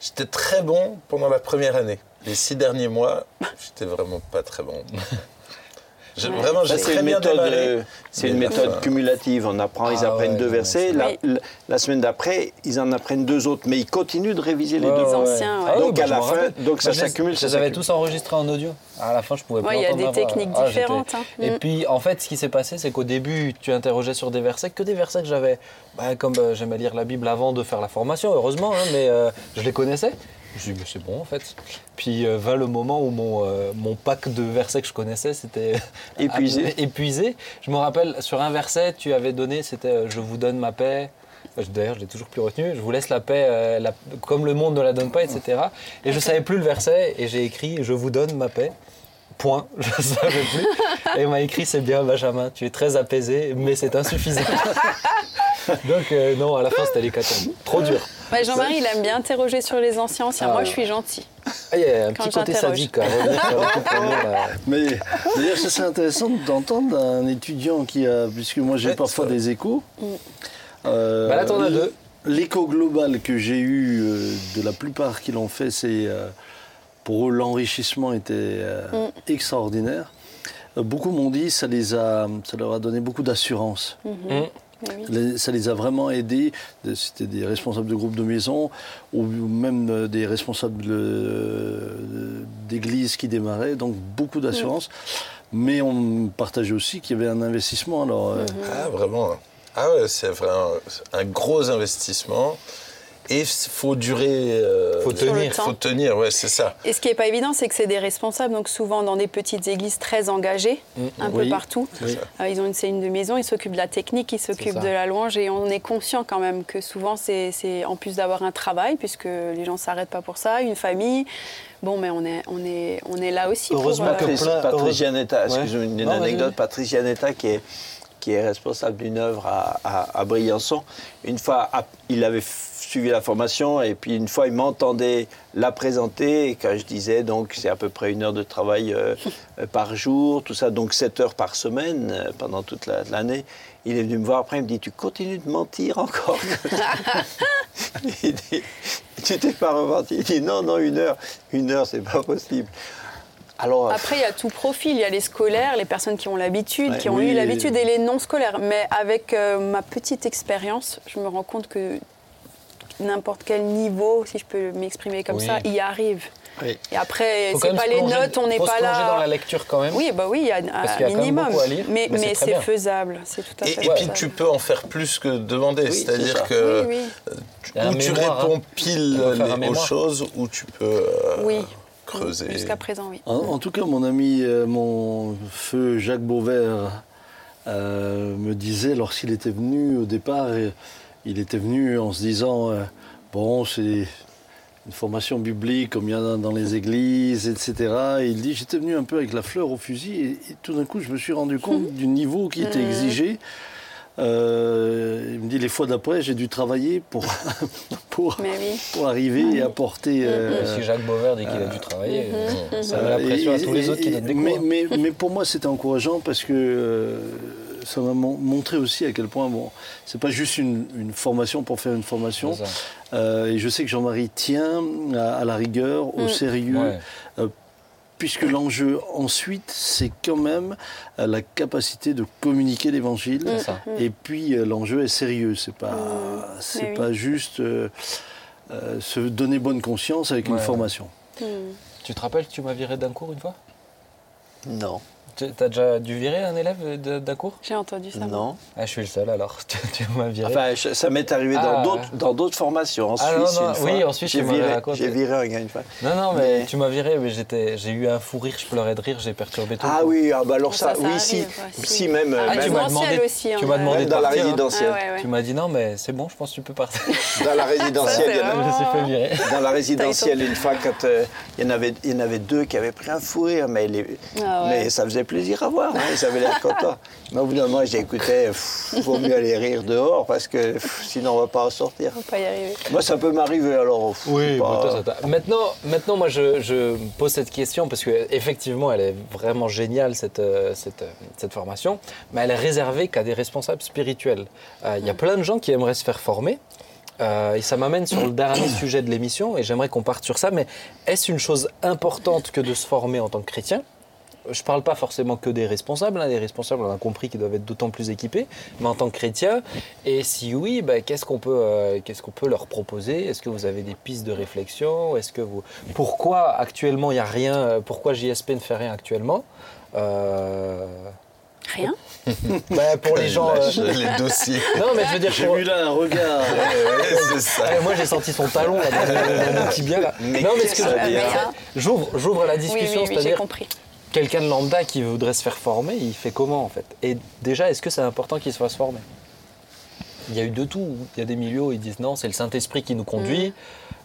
J'étais très bon pendant la première année. Les six derniers mois, j'étais vraiment pas très bon. J'ai- Ouais. Vraiment, j'ai c'est très une bien méthode, démarré. euh, c'est une méthode enfin, cumulative. On apprend, ils Ah apprennent ouais, deux versets. La, Oui. la- la semaine d'après, ils en apprennent deux autres, mais ils continuent de réviser les Ouais, deux. Anciens, ouais. ouais. Ah oui, Donc, bah, à la fin, rappelle. donc ça les- s'accumule, Je ça les avais tous enregistrés en audio. À la fin, je pouvais Ouais, plus il y a des techniques Ah, différentes, hein. Et Mm. puis, en fait, ce qui s'est passé, c'est qu'au début, tu interrogeais sur des versets, que des versets que j'avais, bah, comme euh, j'aimais lire la Bible avant de faire la formation, heureusement, hein, mais euh, je les connaissais. Je me suis dit, mais c'est bon, en fait. Puis euh, vint le moment où mon, euh, mon pack de versets que je connaissais, c'était Épuisé. épuisé. Je me rappelle, sur un verset, tu avais donné, c'était euh, Je vous donne ma paix. D'ailleurs, je l'ai toujours plus retenu. Je vous laisse la paix euh, la- comme le monde ne la donne pas, etc. Et je savais plus le verset et j'ai écrit Je vous donne ma paix. Point. Je ne savais plus. Et il m'a écrit C'est bien, Benjamin, tu es très apaisé, mais c'est insuffisant. Donc, euh, non, à la fin, c'était l'hécatombe. Trop dur. Jean-Marie, il aime bien interroger sur les anciens anciens. Ah, Moi, je suis gentil. Ah, il y a un Quand petit côté sadique premiers, là. Mais d'ailleurs, ça serait intéressant d'entendre un étudiant qui a, puisque moi j'ai Ouais, parfois des échos. Mm. Euh, Bah là, t'en as deux. L'écho global que j'ai eu euh, de la plupart qui l'ont fait, c'est euh, pour eux l'enrichissement était euh, Mm. extraordinaire. Euh, beaucoup m'ont dit ça les a, ça leur a donné beaucoup d'assurance. Mhm. Mm. Oui. Ça les a vraiment aidés. C'était des responsables de groupes de maison ou même euh, des responsables euh, d'église qui démarraient. Donc beaucoup d'assurance. Mais on partageait aussi qu'il y avait un investissement. Alors, euh, Ah, vraiment. Ah ouais, c'est vraiment un gros investissement. Et il faut durer. euh, Faut tenir. faut tenir, ouais, c'est ça. Et ce qui n'est pas évident, c'est que c'est des responsables, donc souvent dans des petites églises très engagées, un peu partout. Oui. Euh, ils ont une cellule de maison, ils s'occupent de la technique, ils s'occupent de la louange, et on est conscient quand même que souvent, c'est en plus d'avoir un travail, puisque les gens ne s'arrêtent pas pour ça, une famille. Bon, mais on est, on est, on est là aussi. Heureusement pour, que euh, Patrice, Gianetta, excusez-moi, une Non, anecdote. Patrice Gianetta, qui est, qui est responsable d'une œuvre à, à- à Briançon, une fois, il avait suivi la formation et puis une fois, il m'entendait la présenter et quand je disais, donc, c'est à peu près une heure de travail euh, euh, par jour, tout ça, donc 7 heures par semaine euh, pendant toute la- l'année. Il est venu me voir après, il me dit, tu continues de mentir encore? Il dit, tu t'es pas repenti? Il dit, non, non, une heure, une heure, c'est pas possible. Alors, Après, il y a tout profil. Il y a les scolaires, les personnes qui ont l'habitude, Ouais, qui ont oui. eu l'habitude, et les non scolaires. Mais avec euh, ma petite expérience, je me rends compte que n'importe quel niveau, si je peux m'exprimer comme Oui. ça, y arrive. Oui. Et après, c'est pas les plonger- notes, on n'est faut se pas plonger là. dans la lecture quand même. Oui, bah oui, il y a un quand même minimum. beaucoup à lire, mais mais c'est mais faisable, c'est tout à Et, fait et puis tu peux en faire plus que demander. Oui, C'est-à-dire que Oui, tu- y a un ou tu mémoire, réponds hein. pile les- aux mémoire. choses, ou tu peux euh, Oui. Creuser. Jusqu'à présent, oui. En, en tout cas, mon ami, euh, mon feu Jacques Beauvert euh, me disait, lorsqu'il était venu au départ, euh, il était venu en se disant, euh, bon, c'est une formation biblique comme il y en a dans les églises, etc. Et il dit, j'étais venu un peu avec la fleur au fusil, et, et tout d'un coup, je me suis rendu compte du niveau qui était exigé. Euh, il me dit, les fois d'après, j'ai dû travailler pour, pour, oui. pour arriver et apporter... euh, Si Jacques Beauvert dit qu'il a dû travailler, Mhm, ça met la et- pression à tous les et- autres qui donnent des mais, cours. mais, mais pour moi, c'était encourageant parce que euh, ça m'a mon- montré aussi à quel point, bon, c'est pas juste une, une formation pour faire une formation. C'est ça. Euh, et je sais que Jean-Marie tient à, à la rigueur, au Mm. sérieux, Ouais. euh, puisque l'enjeu ensuite, c'est quand même euh, la capacité de communiquer l'évangile. Et puis euh, l'enjeu est sérieux, c'est pas, c'est Mm. Oui. pas juste euh, euh, se donner bonne conscience avec une formation. Hmm. Tu te rappelles que tu m'as viré d'un cours une fois? Non. Tu as déjà dû virer un élève d'un cours J'ai entendu ça. Non. Ah, je suis le seul alors. Tu, tu m'as viré. Enfin, je- ça m'est arrivé Ah. dans d'autres dans d'autres formations. En Ah, non, Suisse, non, une fois. oui, en Suisse, j'ai viré, j'ai viré un gars une fois. non, non, mais, mais- tu m'as viré, mais j'étais, j'ai eu un fou rire, je pleurais de rire, j'ai perturbé tout. le Ah cours. oui, ah bah alors ça, Ça, ça oui, arrive, si, ouais, si, si. même, Ah, même, tu m'as demandé, aussi, hein, tu m'as demandé de dans la partir, résidentielle. Ah, ouais, ouais. Tu m'as dit non, mais c'est bon, je pense que tu peux partir. Dans la résidentielle, il y en a- Je me fait virer. dans la résidentielle, une fois, quand euh, il, y en avait, il y en avait deux qui avaient pris un fou rire, mais, les- Ah mais ça faisait plaisir à voir, hein, ils avaient l'air contents. Mais au bout d'un moment, j'écoutais, il vaut mieux aller rire dehors, parce que pff, sinon on ne va pas en sortir. On va pas y arriver. Moi, ça peut m'arriver, alors... pff, Oui, pas- bon, toi, ça t'a- maintenant, maintenant, moi, je, pose cette question parce que effectivement, elle est vraiment géniale cette, euh, cette, euh, cette formation, mais elle est réservée qu'à des responsables spirituels. Euh, Il y a plein de gens qui aimeraient se faire former. euh, et ça m'amène sur le dernier sujet de l'émission, et j'aimerais qu'on parte sur ça. Mais est-ce une chose importante que de se former en tant que chrétien? Je ne parle pas forcément que des responsables. hein. Les responsables, on a compris qu'ils doivent être d'autant plus équipés. Mais en tant que chrétien, et si oui, bah, qu'est-ce qu'on peut, euh, qu'est-ce qu'on peut leur proposer? Est-ce que vous avez des pistes de réflexion? Est-ce que vous, pourquoi actuellement il n'y a rien euh, Pourquoi JSP ne fait rien actuellement? Euh, Rien. bah, Pour les gens. euh, les dossiers. Non, mais je veux dire. J'ai pour- vu là un regard. C'est ça. Ah, moi j'ai senti son talon là, dans, mon- tibia là. Mais non mais ce que j'ouvre j'ouvre la discussion, oui, c'est-à-dire compris. Quelqu'un de lambda qui voudrait se faire former, il fait comment en fait? Et déjà, est-ce que c'est important qu'il se fasse former? Il y a eu de tout. Il y a des milieux où ils disent non, c'est le Saint-Esprit qui nous conduit.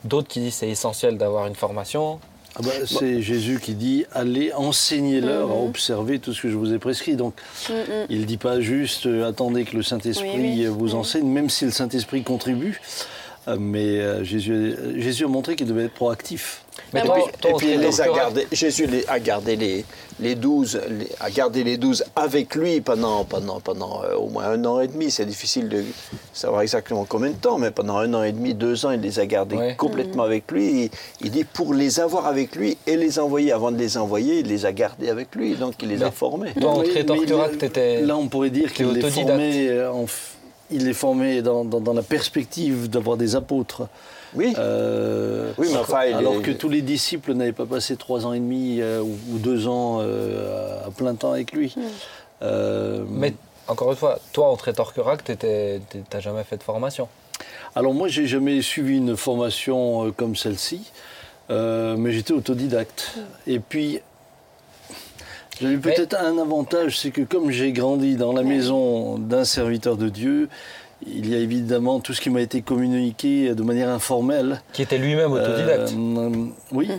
D'autres qui disent c'est essentiel d'avoir une formation. Ah bah, c'est Jésus qui dit allez enseignez-leur à observer tout ce que je vous ai prescrit. Donc il ne dit pas juste euh, attendez que le Saint-Esprit Oui, oui. euh, vous enseigne, même si le Saint-Esprit contribue. Euh, mais euh, Jésus, Jésus a montré qu'il devait être proactif. Mais Ah, toi, moi, toi, Et puis il les a gardés, Jésus les- a gardé les, les 12, les- a gardé les 12 avec lui pendant, pendant, pendant euh, au moins un an et demi. C'est difficile de savoir exactement combien de temps, mais pendant un an et demi, deux ans, il les a gardés Ouais. complètement avec lui. Il, il dit pour les avoir avec lui et les envoyer. Avant de les envoyer, il les a gardés avec lui, donc il les a formés. Toi, Oui, t'étais- Là, on pourrait dire qu'il est autodidacte. formé, euh, en il est formé dans, dans- dans la perspective d'avoir des apôtres. Oui. Euh, Oui, mais enfin, il alors est- que tous les disciples n'avaient pas passé trois ans et demi euh, ou, deux ans euh, à plein temps avec lui. Euh, Mais encore une fois, toi, que t'étais- t'es- t'as jamais fait de formation. Alors moi, j'ai jamais suivi une formation comme celle-ci, euh, mais j'étais autodidacte. Et puis, j'avais peut-être un avantage, c'est que comme j'ai grandi dans la maison d'un serviteur de Dieu, il y a évidemment tout ce qui m'a été communiqué de manière informelle. Qui était lui-même autodidacte. Euh, oui.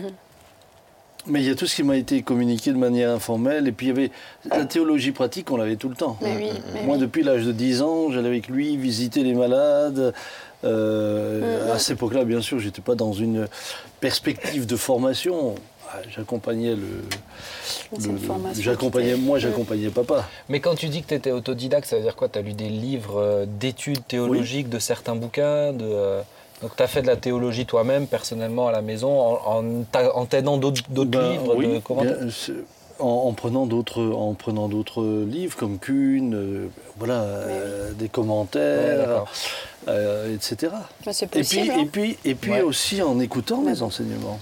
Mais il y a tout ce qui m'a été communiqué de manière informelle. Et puis il y avait la théologie pratique, on l'avait tout le temps. Mais oui, mais Moi, oui. depuis l'âge de 10 ans, j'allais avec lui visiter les malades. Euh, À cette époque-là, bien sûr, j'étais pas dans une perspective de formation. Ah, J'accompagnais le. Le- j'accompagnais, moi, j'accompagnais papa. Mais quand tu dis que tu étais autodidacte, ça veut dire quoi? Tu as lu des livres euh, d'études théologiques de certains bouquins de, euh, Donc tu as fait de la théologie toi-même, personnellement, à la maison, en, en, t'a- en t'aidant d'autres Ben, livres oui, de commentaires en, en prenant d'autres en prenant d'autres livres comme Kuhn, euh, voilà, euh, des commentaires, d'accord. Euh, etc. C'est Et puis, et hein. puis, et puis Ouais. aussi en écoutant les enseignements.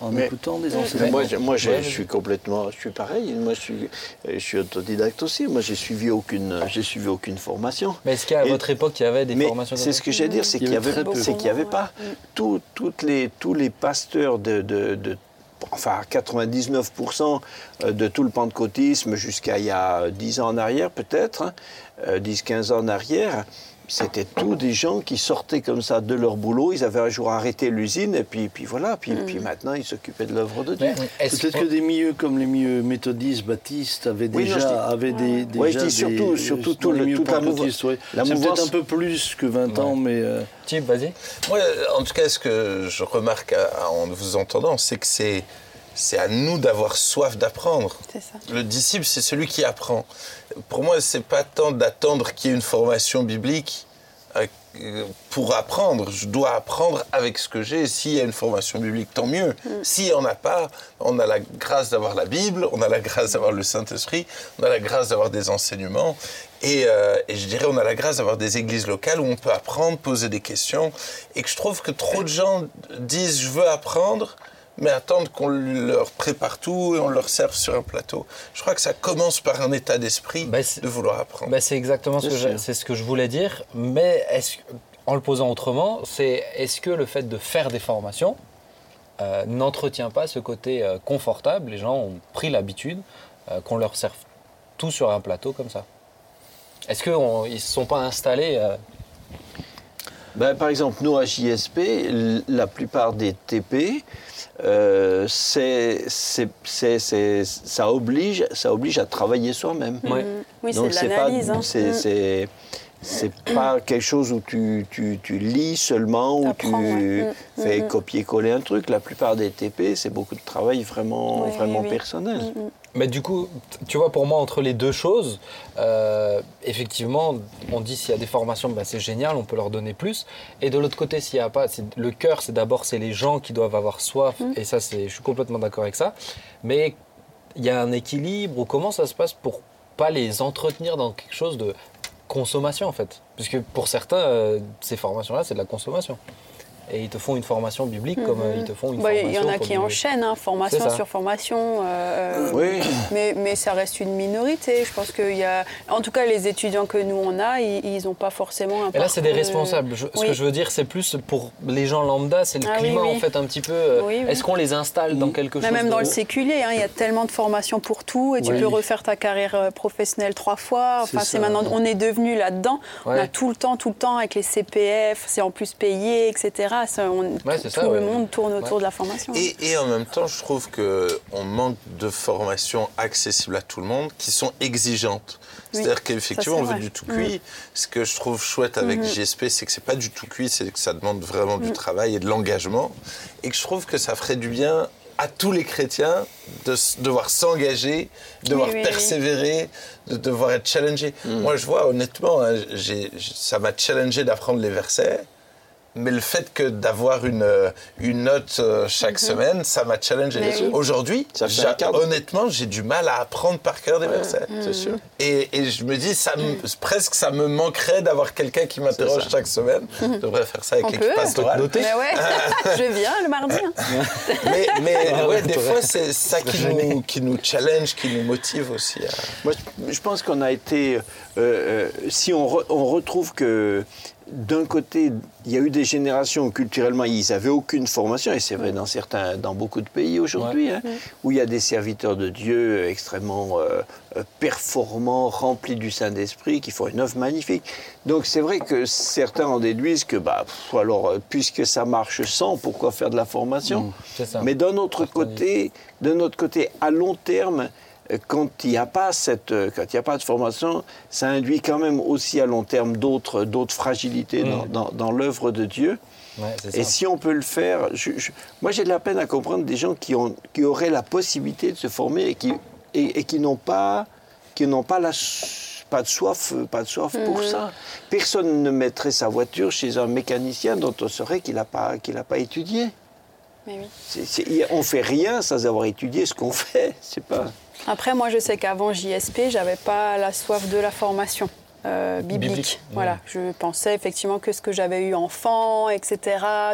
En Mais- écoutant des enseignements. moi, je, moi, je- Ouais, je suis complètement, je suis pareil. Moi, je suis, je suis autodidacte aussi. Moi, j'ai suivi aucune, j'ai suivi aucune formation. Mais est-ce qu'à Et- votre époque, il y avait des Mais formations c'est ce que j'ai à dire, c'est qu'il y avait pas tout- toutes les, tous les pasteurs de, de- de- enfin 99% de tout le pentecôtisme jusqu'à il y a 10 ans en arrière peut-être, hein, euh, 10-15 ans en arrière. C'était tous des gens qui sortaient comme ça de leur boulot. Ils avaient un jour arrêté l'usine et puis, puis voilà. Puis, puis maintenant, ils s'occupaient de l'œuvre de Dieu. Peut-être que des milieux comme les milieux méthodistes, baptistes avaient Oui, déjà, dis- avaient des, déjà Ouais, je dis des- surtout- surtout tout les le- milieux toute la pentecôtistes, mouv- ouais. la C'est mouvance- peut-être un peu plus que 20 ans, mais euh, vas-y. Moi, en tout cas, ce que je remarque à- en vous entendant, c'est que c'est c'est à nous d'avoir soif d'apprendre. Le disciple, c'est celui qui apprend. Pour moi, c'est pas tant d'attendre qu'il y ait une formation biblique euh, pour apprendre. Je dois apprendre avec ce que j'ai. S'il y a une formation biblique, tant mieux. S'il n'y en a pas, on a la grâce d'avoir la Bible, on a la grâce d'avoir le Saint-Esprit, on a la grâce d'avoir des enseignements. Et, euh, et je dirais, on a la grâce d'avoir des églises locales où on peut apprendre, poser des questions. Et que je trouve que trop de gens disent, je veux apprendre, mais attendre qu'on leur prépare tout et on leur serve sur un plateau. Je crois que ça commence par un état d'esprit Bah, de vouloir apprendre. Bah, c'est exactement ce que, c'est ce je voulais dire, mais est-ce- en le posant autrement, c'est est-ce que le fait de faire des formations euh, n'entretient pas ce côté euh, confortable? Les gens ont pris l'habitude euh, qu'on leur serve tout sur un plateau comme ça. Est-ce qu'ils ne se sont pas installés euh, Ben, par exemple, nous à JSP, la plupart des TP, euh, c'est, c'est- c'est- c'est- ça, oblige, ça oblige à travailler soi-même. Ouais. Oui, c'est de c'est pas, l'analyse. hein. c'est, Mhm. C'est- pas quelque chose où tu, tu- tu lis seulement, où tu ouais. Mm, fais mm, mm. copier-coller un truc. La plupart des TP, c'est beaucoup de travail vraiment, Oui, vraiment oui, personnel. Mais du coup, tu vois, pour moi, entre les deux choses, euh, effectivement, on dit s'il y a des formations, ben, c'est génial, on peut leur donner plus. Et de l'autre côté, s'il n'y a pas, c'est- le cœur, c'est d'abord c'est les gens qui doivent avoir soif. Et ça, c'est, je suis complètement d'accord avec ça. Mais il y a un équilibre. Ou comment ça se passe pour pas les entretenir dans quelque chose de consommation, en fait Puisque pour certains, euh, ces formations-là, c'est de la consommation. Et ils te font une formation biblique comme euh, ils te font une Bah, formation. Il y en a qui enchaînent, hein, formation sur formation. euh, Oui. mais, mais ça reste une minorité. Je pense qu'il y a. En tout cas, les étudiants que nous on a, ils n'ont pas forcément un. Et là, c'est des euh, responsables. Je- ce oui. que je veux dire, c'est plus pour les gens lambda, c'est le Ah climat oui. en fait un petit peu. euh, Oui, oui. Est-ce qu'on les installe dans quelque Mais chose même dans le séculier, hein, il y a tellement de formations pour tout et tu Oui. peux refaire ta carrière euh, professionnelle trois fois. Enfin, C'est maintenant, on est devenu là-dedans. On a tout le temps, tout le temps avec les CPF, c'est en plus payé, etc. On- Ouais, tout c'est ça, tout le ouais. monde tourne autour Ouais. de la formation. Et, et en même temps, je trouve qu'on manque de formations accessibles à tout le monde qui sont exigeantes. Oui, C'est-à-dire qu'effectivement, on veut vrai. du tout cuit. Ce que je trouve chouette avec JSP, c'est que c'est pas du tout cuit, c'est que ça demande vraiment du travail et de l'engagement. Et que je trouve que ça ferait du bien à tous les chrétiens de devoir s'engager, de devoir oui, oui. persévérer, de devoir être challengé. Moi, je vois honnêtement, hein, ça m'a challengé d'apprendre les versets. Mais le fait que d'avoir une, euh, une note euh, chaque semaine, ça m'a challengé. Mhm. Oui. Aujourd'hui, honnêtement, j'ai du mal à apprendre par cœur des versets. C'est sûr. Et, et je me dis, ça me- presque ça me manquerait d'avoir quelqu'un qui m'interroge chaque semaine. Je devrais faire ça avec l'équipe pastorale. Noter. Mais ouais, je viens le mardi. hein. Mais, mais Ah ouais, des fois, c'est ça qui nous, qui nous challenge, qui nous motive aussi. à- Moi, je- je pense qu'on a été. euh, euh, si on, re- on retrouve que d'un côté, il y a eu des générations où culturellement, ils n'avaient aucune formation, et c'est vrai dans, certains, dans beaucoup de pays aujourd'hui, hein, où il y a des serviteurs de Dieu extrêmement euh, euh, performants, remplis du Saint-Esprit, qui font une œuvre magnifique. Donc c'est vrai que certains en déduisent que, bah, pff, alors, euh, puisque ça marche sans, pourquoi faire de la formation? Ça. mais d'un autre côté, d'un autre côté, à long terme, quand il n'y a pas cette, euh, quand il y a pas de formation, ça induit quand même aussi à long terme d'autres, d'autres fragilités dans, Mm. dans- dans l'œuvre de Dieu. Ouais, c'est Et si on peut le faire, je- je- moi j'ai de la peine à comprendre des gens qui, ont, qui auraient la possibilité de se former et qui, et, et qui n'ont pas, qui n'ont pas la pas de soif, pas de soif pour ça. Personne ne mettrait sa voiture chez un mécanicien dont on saurait qu'il n'a pas, qu'il n'a pas étudié. Mais oui. C'est- c'est- on fait rien sans avoir étudié ce qu'on fait. C'est pas. Après, moi, je sais qu'avant JSP, j'avais pas la soif de la formation. Euh, biblique. Biblique, Voilà, mmh. je pensais effectivement que ce que j'avais eu enfant, etc.,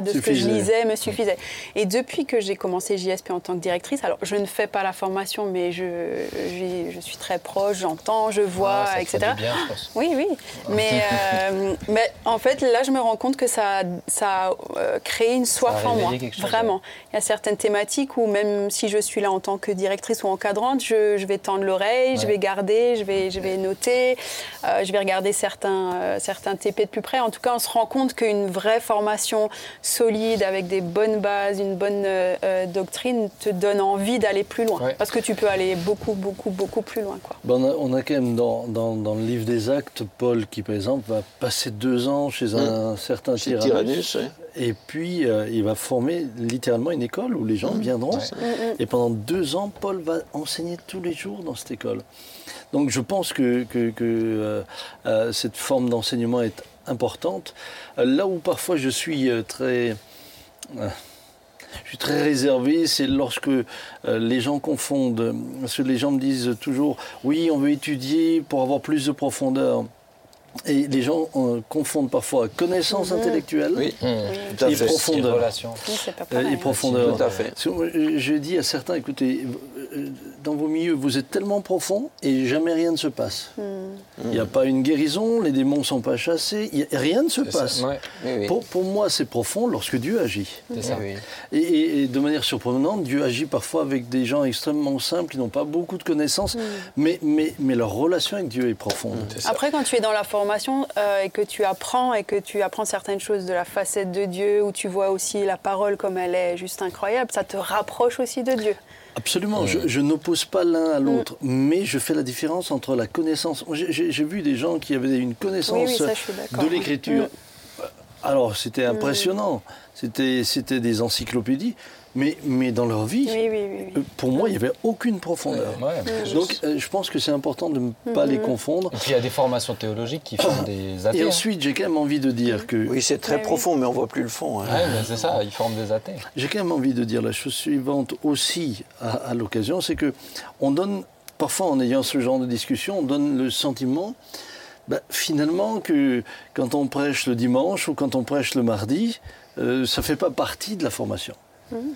de ce que je lisais me suffisait. Et depuis que j'ai commencé JSP en tant que directrice, alors je ne fais pas la formation, mais je, je suis très proche, j'entends, je vois, Ah, etc. fait du bien, je pense. Oui, oui. Mais, euh, mais en fait, là, je me rends compte que ça, ça a euh, créé une soif a en moi. Vraiment. Il y a certaines thématiques où même si je suis là en tant que directrice ou encadrante, je, je vais tendre l'oreille, je vais garder, je vais, je vais noter, euh, je vais regarder certains, euh, certains TP de plus près. En tout cas, on se rend compte qu'une vraie formation solide, avec des bonnes bases, une bonne euh, euh, doctrine, te donne envie d'aller plus loin. Ouais. Parce que tu peux aller beaucoup, beaucoup, beaucoup plus loin. Quoi. Ben, on, a, on a quand même dans, dans- dans le livre des actes, Paul qui par exemple va passer deux ans chez un certain C'est Tyrannus. Tyrannus, ouais. Et puis euh, il va former littéralement une école où les gens viendront. Et pendant deux ans, Paul va enseigner tous les jours dans cette école. Donc je pense que, que- que, euh, euh, cette forme d'enseignement est importante. Euh, là où parfois je suis euh, très... euh, je suis très réservé, c'est lorsque euh, les gens confondent. Parce que les gens me disent toujours, oui, on veut étudier pour avoir plus de profondeur. Et les gens euh, confondent parfois connaissance intellectuelle Oui, Oui, tout à et fait. profondeur. relation. oui, c'est pas pareil. et profondeur. Tout à fait. Je- dis à certains, écoutez, dans vos milieux, vous êtes tellement profond et jamais rien ne se passe. Hmm. Il n'y a pas une guérison, les démons ne sont pas chassés, il y a- rien ne se passe. Ouais, Oui, oui. Pour, pour moi, c'est profond lorsque Dieu agit. c'est ça. Oui, oui. Et, et- et de manière surprenante, Dieu agit parfois avec des gens extrêmement simples qui n'ont pas beaucoup de connaissances, mais, mais, mais leur relation avec Dieu est profonde. Après, quand tu es dans la formation euh, et que tu apprends et que tu apprends certaines choses de la facette de Dieu, où tu vois aussi la parole comme elle est juste incroyable, ça te rapproche aussi de Dieu. Absolument, je, je n'oppose pas l'un à l'autre, mais je fais la différence entre la connaissance. J'ai- vu des gens qui avaient une connaissance Oui, oui, ça, de l'écriture. Mm. Alors, c'était impressionnant, c'était c'était des encyclopédies, mais, mais dans leur vie, Oui, oui, oui. oui. pour moi, il n'y avait aucune profondeur. Ouais, Donc, euh, je pense que c'est important de ne pas les confondre. Et puis il y a des formations théologiques qui font des athées. Et hein. ensuite, j'ai quand même envie de dire que Oui, c'est très Oui, oui. profond, mais on voit plus le fond. hein. Ouais, mais c'est ça, ils forment des athées. J'ai quand même envie de dire la chose suivante aussi à, à l'occasion, c'est que on donne parfois en ayant ce genre de discussion, on donne le sentiment bah, finalement que quand on prêche le dimanche ou quand on prêche le mardi, euh, ça fait pas partie de la formation.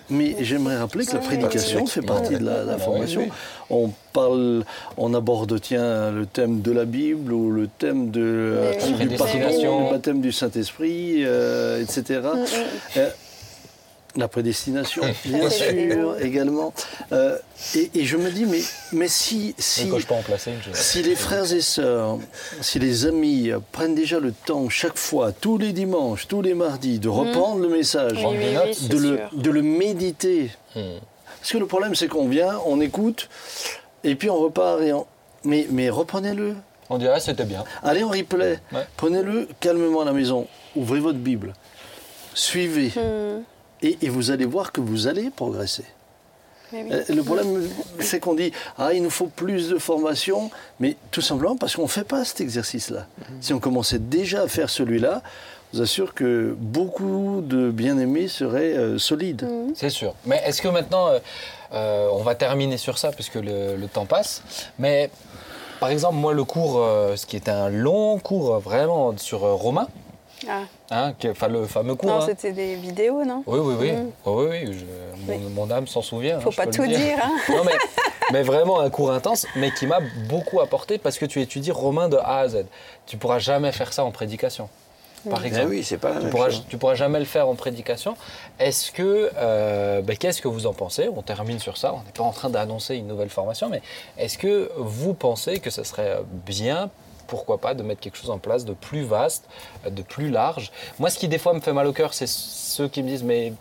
Mais j'aimerais rappeler que la prédication fait partie de la, la Oui, formation. On parle, on aborde tiens le thème de la Bible ou le thème de, euh, du pardon, le baptême du Saint-Esprit, euh, etc. Euh, la prédestination, bien sûr, également. Euh, et, et je me dis, mais, mais si, si, quand je peux en placer une, je... si les frères et sœurs, si les amis prennent déjà le temps chaque fois, tous les dimanches, tous les mardis, de reprendre le message, Oui, oui, oui, de, le, sûr. de le méditer. Hmm. Parce que le problème, c'est qu'on vient, on écoute, et puis on repart. Et on... mais, mais reprenez-le. On dirait c'était bien. Allez en replay. Ouais. Prenez-le calmement à la maison. Ouvrez votre Bible. Suivez. Hmm. Et, et vous allez voir que vous allez progresser. Mais oui. Euh, Le problème, c'est qu'on dit ah il nous faut plus de formation, mais tout simplement parce qu'on ne fait pas cet exercice-là. Si on commençait déjà à faire celui-là, je vous assure que beaucoup de bien-aimés seraient euh, solides. C'est sûr. Mais est-ce que maintenant, euh, euh, on va terminer sur ça puisque le, le temps passe? Mais par exemple, moi, le cours, euh, ce qui était un long cours vraiment sur euh, Romain, Ah. hein, le fameux cours. Non, hein. c'était des vidéos, non? Oui, oui, oui. Mm. Oh, oui, oui, je- mon, âme s'en souvient. Faut hein, je pas tout dire, hein. Non, mais, mais vraiment un cours intense, mais qui m'a beaucoup apporté parce que tu étudies Romain de A à Z. Tu pourras jamais faire ça en prédication, par Eh exemple. oui, c'est pas la Tu même pourras, chose. tu pourras jamais le faire en prédication. Est-ce que, euh, ben, qu'est-ce que vous en pensez? On termine sur ça. On n'est pas en train d'annoncer une nouvelle formation, mais est-ce que vous pensez que ce serait bien, pourquoi pas, de mettre quelque chose en place de plus vaste, de plus large Moi, ce qui des fois me fait mal au cœur, c'est ceux qui me disent, mais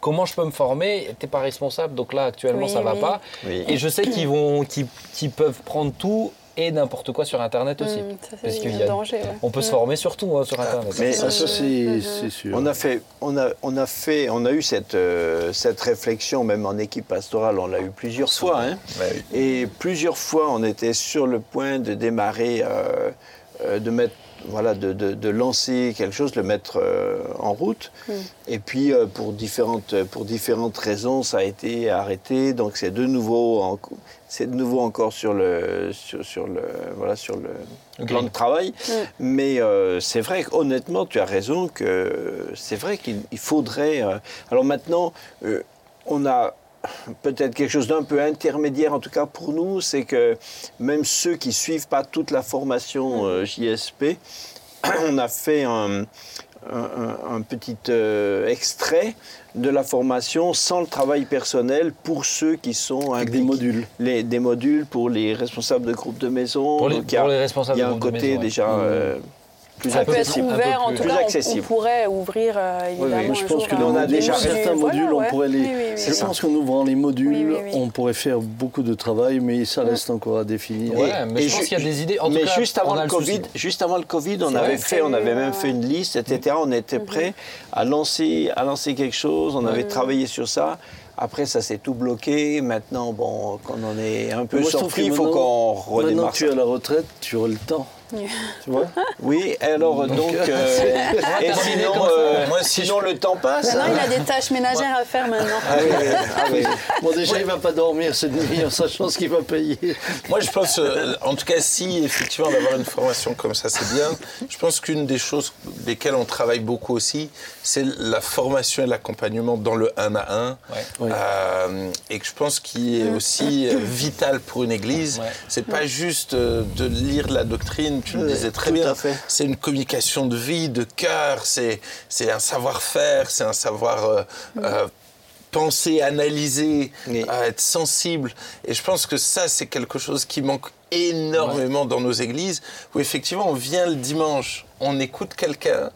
comment je peux me former? T'es pas responsable, donc là actuellement Oui, ça va oui. pas. Oui. Et je sais qu'ils vont, qu'ils, qu'ils peuvent prendre tout et n'importe quoi sur Internet aussi. Ça, c'est Parce qu'il y a- danger, ouais. On peut se Hmm. former sur tout hein, sur Internet. Mais- Ça, ça, c'est c'est sûr. On a fait, on a, on a fait, on a eu cette, euh, cette réflexion même en équipe pastorale. On l'a eu plusieurs fois, hein. Et plusieurs fois, on était sur le point de démarrer, euh, euh, de mettre, voilà, de, de- de lancer quelque chose, de le mettre euh, en route. Et puis, euh, pour différentes, pour différentes raisons, ça a été arrêté. Donc, c'est de nouveau, en- c'est de nouveau encore sur le, sur, sur le, voilà, sur le plan de travail. Mais euh, c'est vrai qu'honnêtement, tu as raison que c'est vrai qu'il il faudrait. euh, alors maintenant, euh, on a peut-être quelque chose d'un peu intermédiaire, en tout cas pour nous, c'est que même ceux qui suivent pas toute la formation euh, JSP, on a fait un, un- petit euh, extrait de la formation sans le travail personnel pour ceux qui sont Avec des modules. les, des modules pour les responsables de groupes de maison. Pour les- Donc, il y a- pour les responsables il y a de un groupes de côté maison, ouais. déjà euh, plus Ça peut être ouvert, en plus- tout plus cas, on- pourrait ouvrir euh, évidemment. oui, Moi, je pense que un là, on a déjà module, certains Voilà, modules, on ouais. pourrait les. Oui, oui, oui, je pense qu'en ouvrant les modules, Oui, oui, oui. on pourrait faire beaucoup de travail, mais ça reste encore à définir. Ouais, mais et je pense qu'il y a des idées. En mais tout cas, juste avant on a le. Covid, juste avant le Covid, on avait vrai, fait, on avait même fait une liste, etc. On était prêt à lancer, à lancer quelque chose. On avait travaillé sur ça. Après, ça s'est tout bloqué. Maintenant, bon, quand on est un peu sorti, il faut maintenant- qu'on Maintenant redémarre. que tu es à la retraite, tu auras le temps. Tu vois Oui, alors donc, euh, et sinon, euh, Moi, si sinon le temps passe. Maintenant, hein. il a des tâches ménagères à faire maintenant. Ah oui, oui, ah oui. Bon, déjà, il va pas dormir cette nuit en sachant ce qu'il va payer. Moi, je pense, euh, en tout cas, si effectivement d'avoir une formation comme ça, c'est bien. Je pense qu'une des choses desquelles on travaille beaucoup aussi, c'est la formation et l'accompagnement dans le 1 à 1. Ouais. Euh, et que je pense qu'il est aussi euh, vital pour une église. Ouais. C'est pas juste euh, de lire la doctrine, tu le Ouais, disais très bien. C'est une communication de vie, de cœur, c'est un savoir-faire, c'est un savoir. euh, euh, penser, analyser, Oui. à être sensible. Et je pense que ça, c'est quelque chose qui manque énormément dans nos églises, où effectivement, on vient le dimanche, on écoute quelqu'un,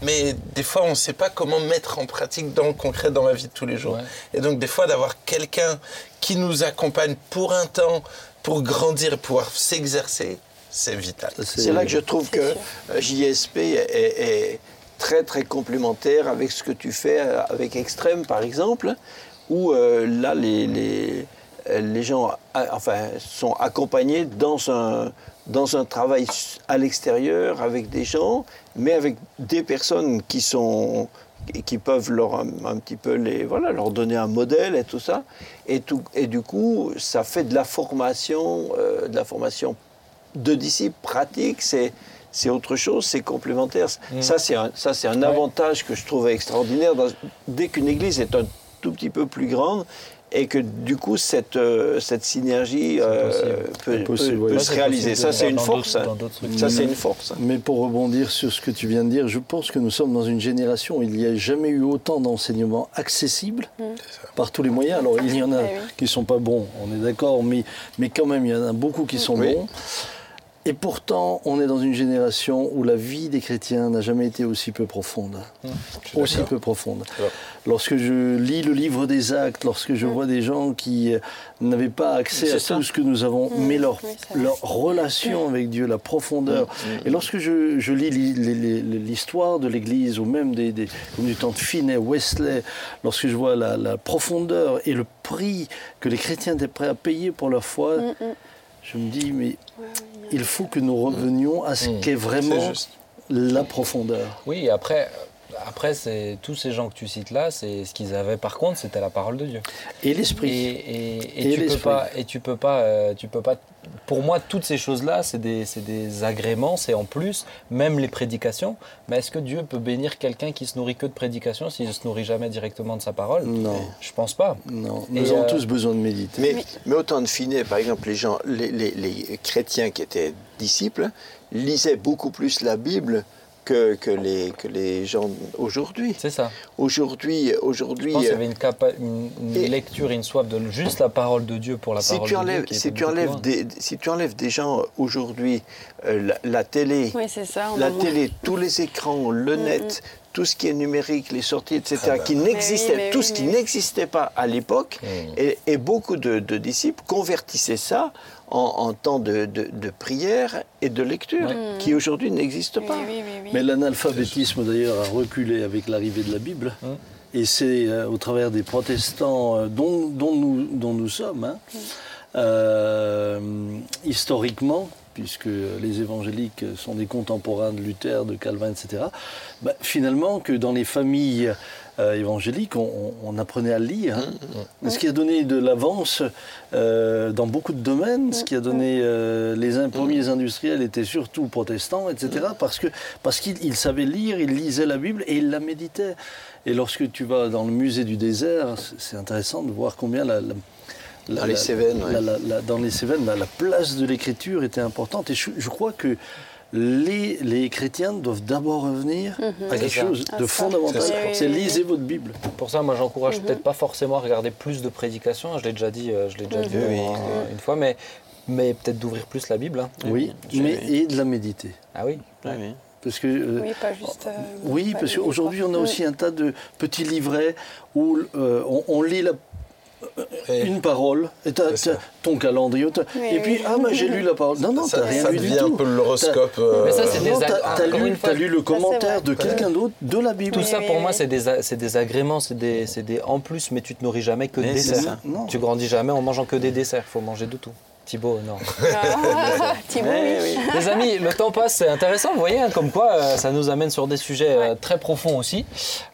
mais des fois, on ne sait pas comment mettre en pratique dans le concret dans la vie de tous les jours. Ouais. Et donc, des fois, d'avoir quelqu'un qui nous accompagne pour un temps, pour grandir, pouvoir s'exercer, c'est vital. C'est là que je trouve que euh, JSP est, est très très complémentaire avec ce que tu fais euh, avec Extrême par exemple, où euh, là les, les, les gens enfin, sont accompagnés dans un, dans un travail à l'extérieur avec des gens, mais avec des personnes qui sont et qui peuvent leur un, un petit peu les voilà leur donner un modèle et tout ça et tout et du coup ça fait de la formation euh, de la formation de disciples pratiques, c'est c'est autre chose, c'est complémentaire. Ça, c'est un, ça, c'est un avantage que je trouve extraordinaire. dans- dès qu'une église est un tout petit peu plus grande et que du coup, cette, euh, cette synergie euh, possible. Peut, peut- possible, oui. peut Ouais, se réaliser. Ça, c'est une force. hein. Ça, c'est une force. Mais pour rebondir sur ce que tu viens de dire, je pense que nous sommes dans une génération où il n'y a jamais eu autant d'enseignements accessibles par tous les moyens. Alors il y en a Eh oui. qui ne sont pas bons, on est d'accord, mais, mais quand même il y en a beaucoup qui sont Oui. bons. Et pourtant, on est dans une génération où la vie des chrétiens n'a jamais été aussi peu profonde. Aussi peu profonde. Lorsque je lis le livre des actes, lorsque je vois des gens qui euh, n'avaient pas accès à ça. tout ce que nous avons, mais leur, Oui, leur relation avec Dieu, la profondeur. Et lorsque je, je lis li- li- li- l'histoire de l'Église, ou même des, des, comme du temps de Finney, Wesley, lorsque je vois la, la profondeur et le prix que les chrétiens étaient prêts à payer pour leur foi, je me dis, mais il faut que nous revenions à ce Mm. qu'est vraiment la profondeur. Oui, après, après c'est tous ces gens que tu cites là, c'est ce qu'ils avaient par contre, c'était la parole de Dieu. Et l'esprit. et, et Et tu peux pas, et tu peux pas, euh, tu peux pas. Pour moi, toutes ces choses-là, c'est des, c'est des agréments, c'est en plus, même les prédications. Mais est-ce que Dieu peut bénir quelqu'un qui se nourrit que de prédications s'il ne se nourrit jamais directement de sa parole? Non. Je pense pas. Non, Et, nous avons euh, tous besoin de méditer. Mais, mais au temps de Finet, par exemple, les, gens, les, les- les chrétiens qui étaient disciples lisaient beaucoup plus la Bible que, que, les, que les gens aujourd'hui. C'est ça. Aujourd'hui, Je aujourd'hui pense qu'il y avait une, capa- une, une Et- lecture et une soif de juste la parole de Dieu pour la si parole tu de enlèves, Dieu. qui si tu enlèves des, si tu enlèves des gens aujourd'hui, euh, la, la télé, Oui, ça. la voit. télé, tous les écrans, le net, tout ce qui est numérique, les sorties, etc., qui n'existait, Ah bah. mais tout oui, ce qui n'existait pas à l'époque, et, et beaucoup de, de disciples convertissaient ça en, en temps de, de- de prière et de lecture, qui aujourd'hui n'existe pas. oui, oui, oui. Mais l'analphabétisme d'ailleurs a reculé avec l'arrivée de la Bible. Et c'est euh, au travers des protestants euh, dont, dont nous, dont nous sommes, hein, euh, historiquement, puisque les évangéliques sont des contemporains de Luther, de Calvin, etc., bah, finalement que dans les familles euh, évangéliques, on, apprenait à lire, hein. ce qui a donné de l'avance euh, dans beaucoup de domaines, ce qui a donné euh, les in- premiers industriels étaient surtout protestants, etc., parce que parce qu'ils ils savaient lire, ils lisaient la Bible et ils la méditaient. Et lorsque tu vas dans le musée du désert, c'est- intéressant de voir combien la, la- la- Dans les la- Cévennes, ouais. la- la- la- dans les Cévennes, la, la place de l'écriture était importante. Et je, je crois que les, les chrétiens doivent d'abord revenir à quelque ça. chose Ah, de ça. fondamental. C'est lisez votre Bible. Pour ça, moi, j'encourage Mhm. peut-être pas forcément à regarder plus de prédications. Je l'ai déjà dit, euh, je l'ai déjà dit Oui. euh, une fois, mais, mais peut-être d'ouvrir plus la Bible. hein. Oui, mais et de la méditer. Ah oui. Ah oui. Parce que euh, Oui, pas juste. euh, Oui, pas parce qu'aujourd'hui, on a aussi un tas de petits livrets où euh, on, on lit la- Une parole, et t'as- C'est ça. t'as ton calendrier, t'as- Oui, et puis, oui. ah, mais j'ai lu la parole. Non, non, ça, t'as rien ça lu du devient tout. un peu l'horoscope. T'as- Mais ça, c'est euh, des t'as lu, une fois, t'as lu le c'est commentaire de quelqu'un d'autre de la Bible. Tout ça, pour oui. moi, c'est des, a- c'est des agréments, c'est des, c'est des en plus, mais tu te nourris jamais que de desserts. Tu grandis jamais en mangeant que des desserts. Il faut manger de tout. Thibaut, non. Ah, Thibaut, Mais oui. oui. Les amis, le temps passe, c'est intéressant, vous voyez, hein, comme quoi euh, ça nous amène sur des sujets euh, très profonds aussi.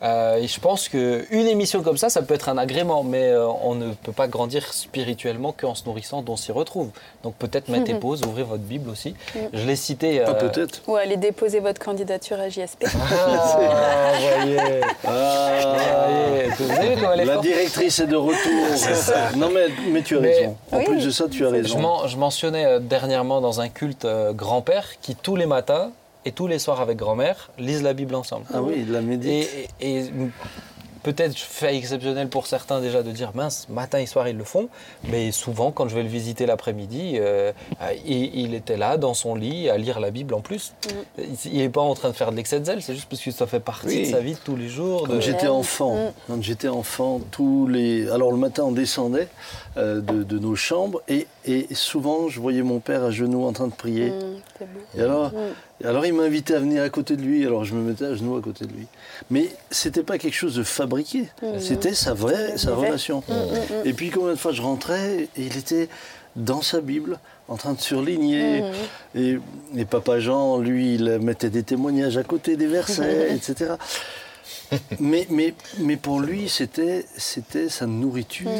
Euh, et je pense qu'une émission comme ça, ça peut être un agrément, mais euh, on ne peut pas grandir spirituellement qu'en se nourrissant d'on s'y retrouve. Donc peut-être mettez pause, ouvrez votre Bible aussi. Je l'ai cité. Euh, peut-être. Ou aller déposer votre candidature à JSP. Ah, vous voyez. Ah, Voyez, Vous avez vu comment elle est la forte directrice est de retour. Non mais, mais tu as Mais- raison. En Oui. plus de ça, tu as Je, raison. Je mentionnais euh, dernièrement dans un culte euh, grand-père qui tous les matins et tous les soirs avec grand-mère lisent la Bible ensemble. Ah oui, la médite. Et, et- et peut-être fait exceptionnel pour certains déjà de dire mince, matin et soir ils le font, mais souvent quand je vais le visiter l'après-midi, euh, euh, il, il était là dans son lit à lire la Bible en plus. Il n'est pas en train de faire de l'excès de zèle, c'est juste parce que ça fait partie Oui. de sa vie de tous les jours. Quand de- j'étais enfant, quand j'étais enfant, tous les. Alors le matin, on descendait euh, de, de nos chambres et, et souvent, je voyais mon père à genoux en train de prier. Mm. Et alors, alors, il m'invitait à venir à côté de lui. Alors, je me mettais à genoux à côté de lui. Mais c'était pas quelque chose de fabriqué. C'était sa vraie, sa relation. Et puis, combien de fois je rentrais et il était dans sa Bible, en train de surligner. Et, et Papa Jean, lui, il mettait des témoignages à côté des versets, etc. Mais, mais, mais pour lui, c'était, c'était sa nourriture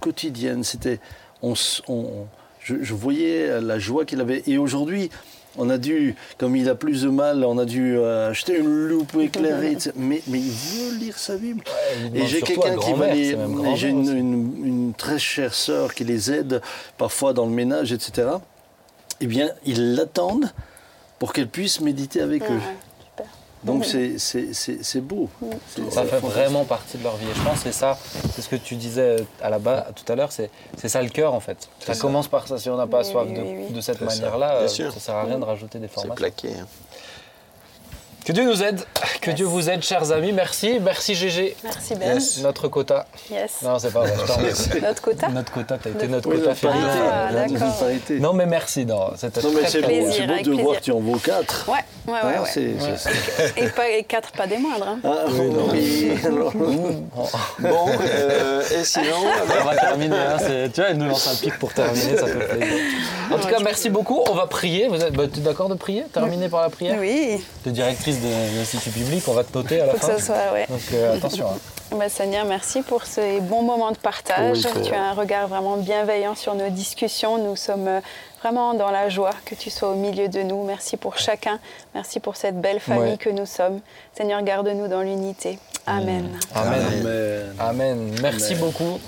quotidienne. C'était, on, on- je, je voyais la joie qu'il avait. Et aujourd'hui, on a dû, comme il a plus de mal, on a dû euh, acheter une loupe éclairée. etc. Mais, mais il veut lire sa Bible. Et j'ai quelqu'un qui va les. et J'ai une, aussi. une- une très chère sœur qui les aide parfois dans le ménage, etc. Eh bien, ils l'attendent pour qu'elle puisse méditer avec Ouais, eux. ouais. Donc c'est- c'est c'est- c'est beau. C'est- Ça c'est fait vraiment partie de leur vie. Et je pense que c'est ça, c'est ce que tu disais à la base tout à l'heure, c'est c'est ça le cœur en fait. Ça, ça. commence par ça. Si on n'a pas Oui, soif oui, de, oui, de cette C'est ça. manière-là, Bien euh, ça sert à rien de rajouter des C'est formations. plaqué. hein. Que Dieu nous aide, que Yes. Dieu vous aide, chers amis. Merci, merci GG. Merci Ben. Notre quota. Yes. Non, c'est pas vrai. Notre quota notre quota, t'as été notre Oui, quota féminin. Ah, la d'accord. Non, mais merci. Non, c'était Non, mais très, c'est très beau, plaisir, c'est beau avec de voir que tu en vaux quatre. Ouais, ouais, ouais. Hein, ouais. c'est- c'est- Et, pas, et quatre, pas des moindres. hein. Ah, oui, alors- Bon, euh, et sinon, On va terminer. hein, c'est- tu vois, elle nous lance un pic pour terminer, ça fait plaisir. En tout cas, merci beaucoup. On va prier. Vous êtes bah, tu es d'accord de prier? Terminer par la prière? Oui, Tu es directrice de l'Institut public, on va te noter à la faut que fin. ça soit, ouais. Donc euh, attention. hein. Bah, Seigneur, merci pour ces bons moments de partage. Oui, tu as un regard vraiment bienveillant sur nos discussions. Nous sommes euh, vraiment dans la joie que tu sois au milieu de nous. Merci pour chacun. Merci pour cette belle famille Ouais. que nous sommes. Seigneur, garde-nous dans l'unité. Amen. Amen. Amen. Amen. Merci Amen. beaucoup.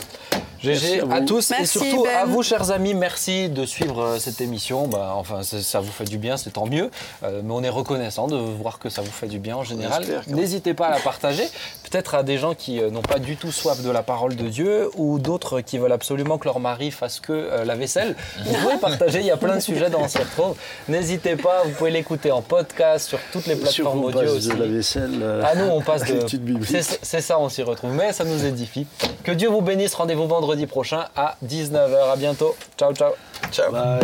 GG à tous et surtout à Ben. vous, chers amis, merci de suivre euh, cette émission. Bah, enfin, ça vous fait du bien, c'est tant mieux. Euh, mais on est reconnaissant de voir que ça vous fait du bien en général. N'hésitez pas à la partager, peut-être à des gens qui euh, n'ont pas du tout soif de la parole de Dieu ou d'autres qui veulent absolument que leur mari fasse que euh, la vaisselle. Vous pouvez partager, il y a plein de sujets dans On s'y retrouve. N'hésitez pas, vous pouvez l'écouter en podcast sur toutes les Sur plateformes qu'on audio passe aussi. de la vaisselle euh, Ah nous on passe à de... C'est c'est ça, on s'y retrouve. Mais ça nous édifie. Que Dieu vous bénisse. Rendez-vous vendredi prochain à 19h. À bientôt. Ciao, ciao. Ciao. Bye.